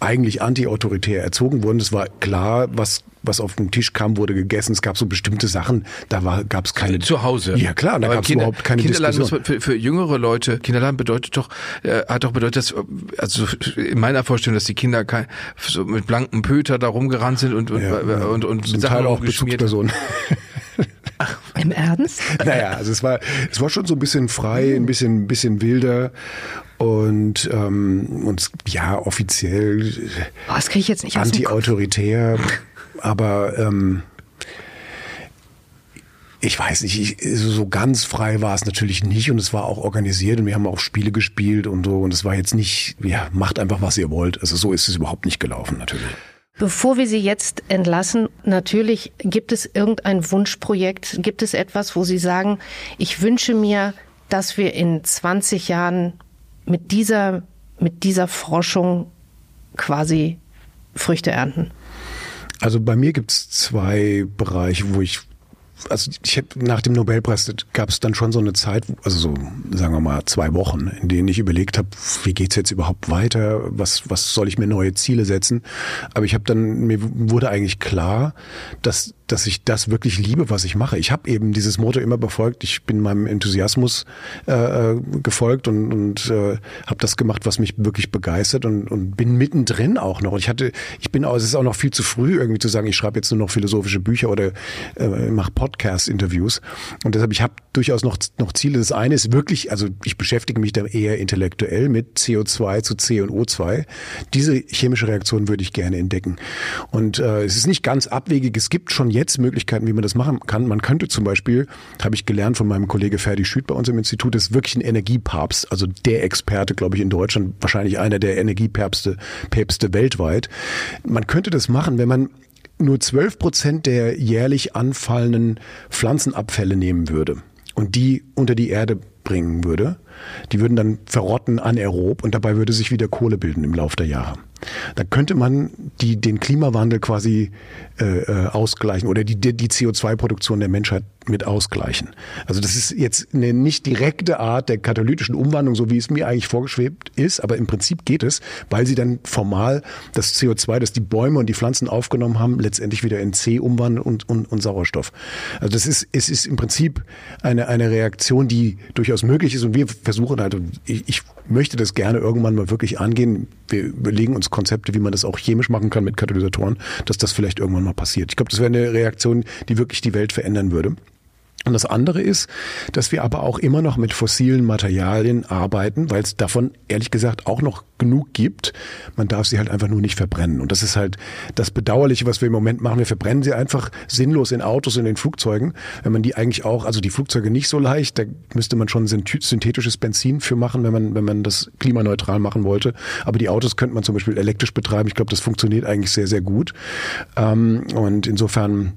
eigentlich anti-autoritär erzogen wurden. Es war klar, was was auf den Tisch kam, wurde gegessen. Es gab so bestimmte Sachen, da war gab es keine zu Hause. Ja klar, da gab es überhaupt keine Kinderladen Diskussion. für, für jüngere Leute, Kinderladen bedeutet doch, äh, hat doch bedeutet, dass, äh, also in meiner Vorstellung, dass die Kinder kein, so mit blankem Pöter da rumgerannt sind und, und, Ja, und, und, und Zum Sachen Teil auch. Bezugspersonen. Im Ernst? naja, also es war, es war schon so ein bisschen frei, ein bisschen, ein bisschen wilder und, ähm, und ja, offiziell Oh, das kriege ich jetzt nicht anti-autoritär, aber ähm, ich weiß nicht, ich, so ganz frei war es natürlich nicht und es war auch organisiert und wir haben auch Spiele gespielt und so und es war jetzt nicht, ja, macht einfach, was ihr wollt. Also so ist es überhaupt nicht gelaufen natürlich. Bevor wir Sie jetzt entlassen, natürlich gibt es irgendein Wunschprojekt, gibt es etwas, wo Sie sagen, ich wünsche mir, dass wir in 20 Jahren mit dieser, mit dieser Forschung quasi Früchte ernten. Also bei mir gibt es zwei Bereiche, wo ich also ich hab, nach dem Nobelpreis gab es dann schon so eine Zeit, also so sagen wir mal zwei Wochen, in denen ich überlegt habe, wie geht's jetzt überhaupt weiter, was was soll ich mir neue Ziele setzen? Aber ich habe dann mir wurde eigentlich klar, dass dass ich das wirklich liebe, was ich mache. Ich habe eben dieses Motto immer befolgt. Ich bin meinem Enthusiasmus äh, gefolgt und, und äh, habe das gemacht, was mich wirklich begeistert und, und bin mittendrin auch noch. Und ich hatte, ich bin auch, es ist auch noch viel zu früh irgendwie zu sagen, ich schreibe jetzt nur noch philosophische Bücher oder äh, mache Podcast-Interviews. Und deshalb, ich habe durchaus noch noch Ziele. Das eine ist wirklich, also ich beschäftige mich da eher intellektuell mit CO2 zu C und O2. Diese chemische Reaktion würde ich gerne entdecken. Und äh, es ist nicht ganz abwegig. Es gibt schon jetzt Möglichkeiten, wie man das machen kann. Man könnte zum Beispiel, habe ich gelernt von meinem Kollege Ferdi Schütt bei uns im Institut, ist wirklich ein Energiepapst, also der Experte, glaube ich, in Deutschland, wahrscheinlich einer der Energiepäpste Päpste weltweit. Man könnte das machen, wenn man nur 12 Prozent der jährlich anfallenden Pflanzenabfälle nehmen würde und die unter die Erde bringen würde. Die würden dann verrotten anaerob und dabei würde sich wieder Kohle bilden im Laufe der Jahre. Da könnte man die, den Klimawandel quasi äh, äh, ausgleichen oder die, die CO2-Produktion der Menschheit mit ausgleichen. Also das ist jetzt eine nicht direkte Art der katalytischen Umwandlung, so wie es mir eigentlich vorgeschwebt ist, aber im Prinzip geht es, weil sie dann formal das CO2, das die Bäume und die Pflanzen aufgenommen haben, letztendlich wieder in C umwandeln und, und, und Sauerstoff. Also das ist, es ist im Prinzip eine, eine Reaktion, die durchaus möglich ist und wir versuchen halt, ich, ich möchte das gerne irgendwann mal wirklich angehen. Wir überlegen uns Konzepte, wie man das auch chemisch machen kann mit Katalysatoren, dass das vielleicht irgendwann mal passiert. Ich glaube, das wäre eine Reaktion, die wirklich die Welt verändern würde. Und das andere ist, dass wir aber auch immer noch mit fossilen Materialien arbeiten, weil es davon ehrlich gesagt auch noch genug gibt. Man darf sie halt einfach nur nicht verbrennen. Und das ist halt das Bedauerliche, was wir im Moment machen. Wir verbrennen sie einfach sinnlos in Autos und in Flugzeugen. Wenn man die eigentlich auch, also die Flugzeuge nicht so leicht, da müsste man schon synthetisches Benzin für machen, wenn man, wenn man das klimaneutral machen wollte. Aber die Autos könnte man zum Beispiel elektrisch betreiben. Ich glaube, das funktioniert eigentlich sehr, sehr gut. Ähm, und insofern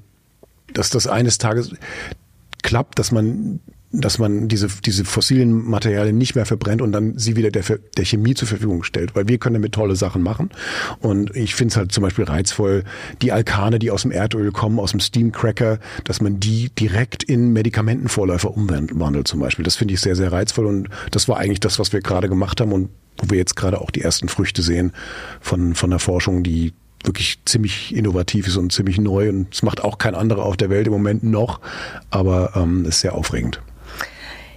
dass das eines Tages klappt, dass man dass man diese, diese fossilen Materialien nicht mehr verbrennt und dann sie wieder der, der Chemie zur Verfügung stellt. Weil wir können damit tolle Sachen machen. Und ich finde es halt zum Beispiel reizvoll, die Alkane, die aus dem Erdöl kommen, aus dem Steamcracker, dass man die direkt in Medikamentenvorläufer umwandelt zum Beispiel. Das finde ich sehr, sehr reizvoll. Und das war eigentlich das, was wir gerade gemacht haben und wo wir jetzt gerade auch die ersten Früchte sehen von, von der Forschung, die wirklich ziemlich innovativ ist und ziemlich neu und es macht auch kein anderer auf der Welt im Moment noch, aber ähm, ist sehr aufregend.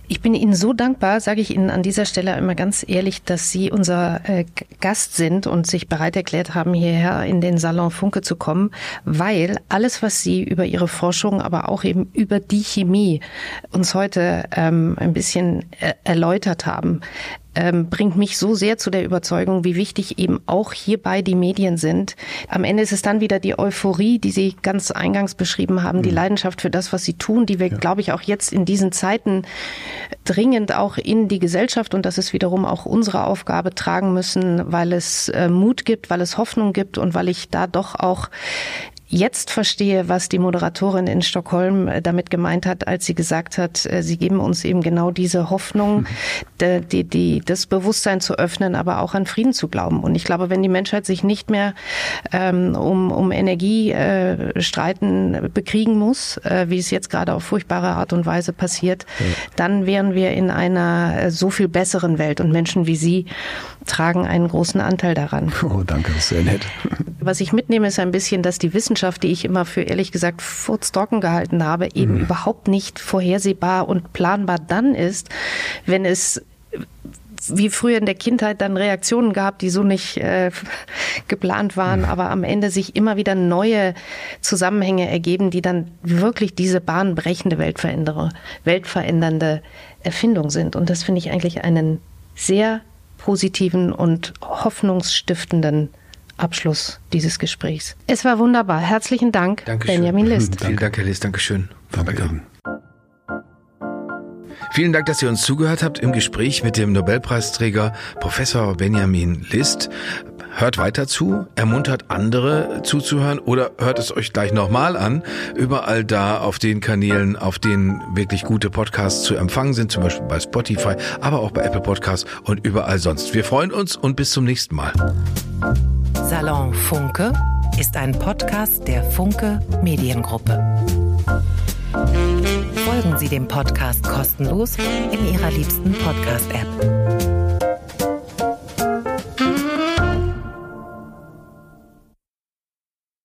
Ich bin Ihnen so dankbar, sage ich Ihnen an dieser Stelle immer ganz ehrlich, dass Sie unser äh, Gast sind und sich bereit erklärt haben, hierher in den Salon Funke zu kommen, weil alles, was Sie über Ihre Forschung, aber auch eben über die Chemie uns heute ähm, ein bisschen äh, erläutert haben, ähm, bringt mich so sehr zu der Überzeugung, wie wichtig eben auch hierbei die Medien sind. Am Ende ist es dann wieder die Euphorie, die Sie ganz eingangs beschrieben haben, mhm. die Leidenschaft für das, was Sie tun, die wir, ja. glaube ich, auch jetzt in diesen Zeiten dringend auch in die Gesellschaft und das ist wiederum auch unsere Aufgabe tragen müssen, weil es äh, Mut gibt, weil es Hoffnung gibt und weil ich da doch auch jetzt verstehe, was die Moderatorin in Stockholm äh, damit gemeint hat, als sie gesagt hat, äh, sie geben uns eben genau diese Hoffnung, die, die, die, das Bewusstsein zu öffnen, aber auch an Frieden zu glauben. Und ich glaube, wenn die Menschheit sich nicht mehr ähm, um, um Energiestreiten äh, bekriegen muss, äh, wie es jetzt gerade auf furchtbare Art und Weise passiert, ja. dann wären wir in einer äh, so viel besseren Welt. Und Menschen wie Sie tragen einen großen Anteil daran. Oh, danke, das ist sehr nett. Was ich mitnehme, ist ein bisschen, dass die Wissenschaft, die ich immer für ehrlich gesagt furztrocken gehalten habe, eben mhm. überhaupt nicht vorhersehbar und planbar dann ist, wenn es wie früher in der Kindheit dann Reaktionen gab, die so nicht äh, geplant waren, mhm. aber am Ende sich immer wieder neue Zusammenhänge ergeben, die dann wirklich diese bahnbrechende, weltverändernde, weltverändernde Erfindung sind. Und das finde ich eigentlich einen sehr positiven und hoffnungsstiftenden Abschluss dieses Gesprächs. Es war wunderbar. Herzlichen Dank, Dankeschön. Benjamin List. Vielen Dank, Herr List. Dankeschön. Danke. Vielen Dank, dass ihr uns zugehört habt im Gespräch mit dem Nobelpreisträger Professor Benjamin List. Hört weiter zu, ermuntert andere zuzuhören oder hört es euch gleich nochmal an. Überall da auf den Kanälen, auf denen wirklich gute Podcasts zu empfangen sind, zum Beispiel bei Spotify, aber auch bei Apple Podcasts und überall sonst. Wir freuen uns und bis zum nächsten Mal. Salon Funke ist ein Podcast der Funke Mediengruppe. Folgen Sie dem Podcast kostenlos in Ihrer liebsten Podcast-App.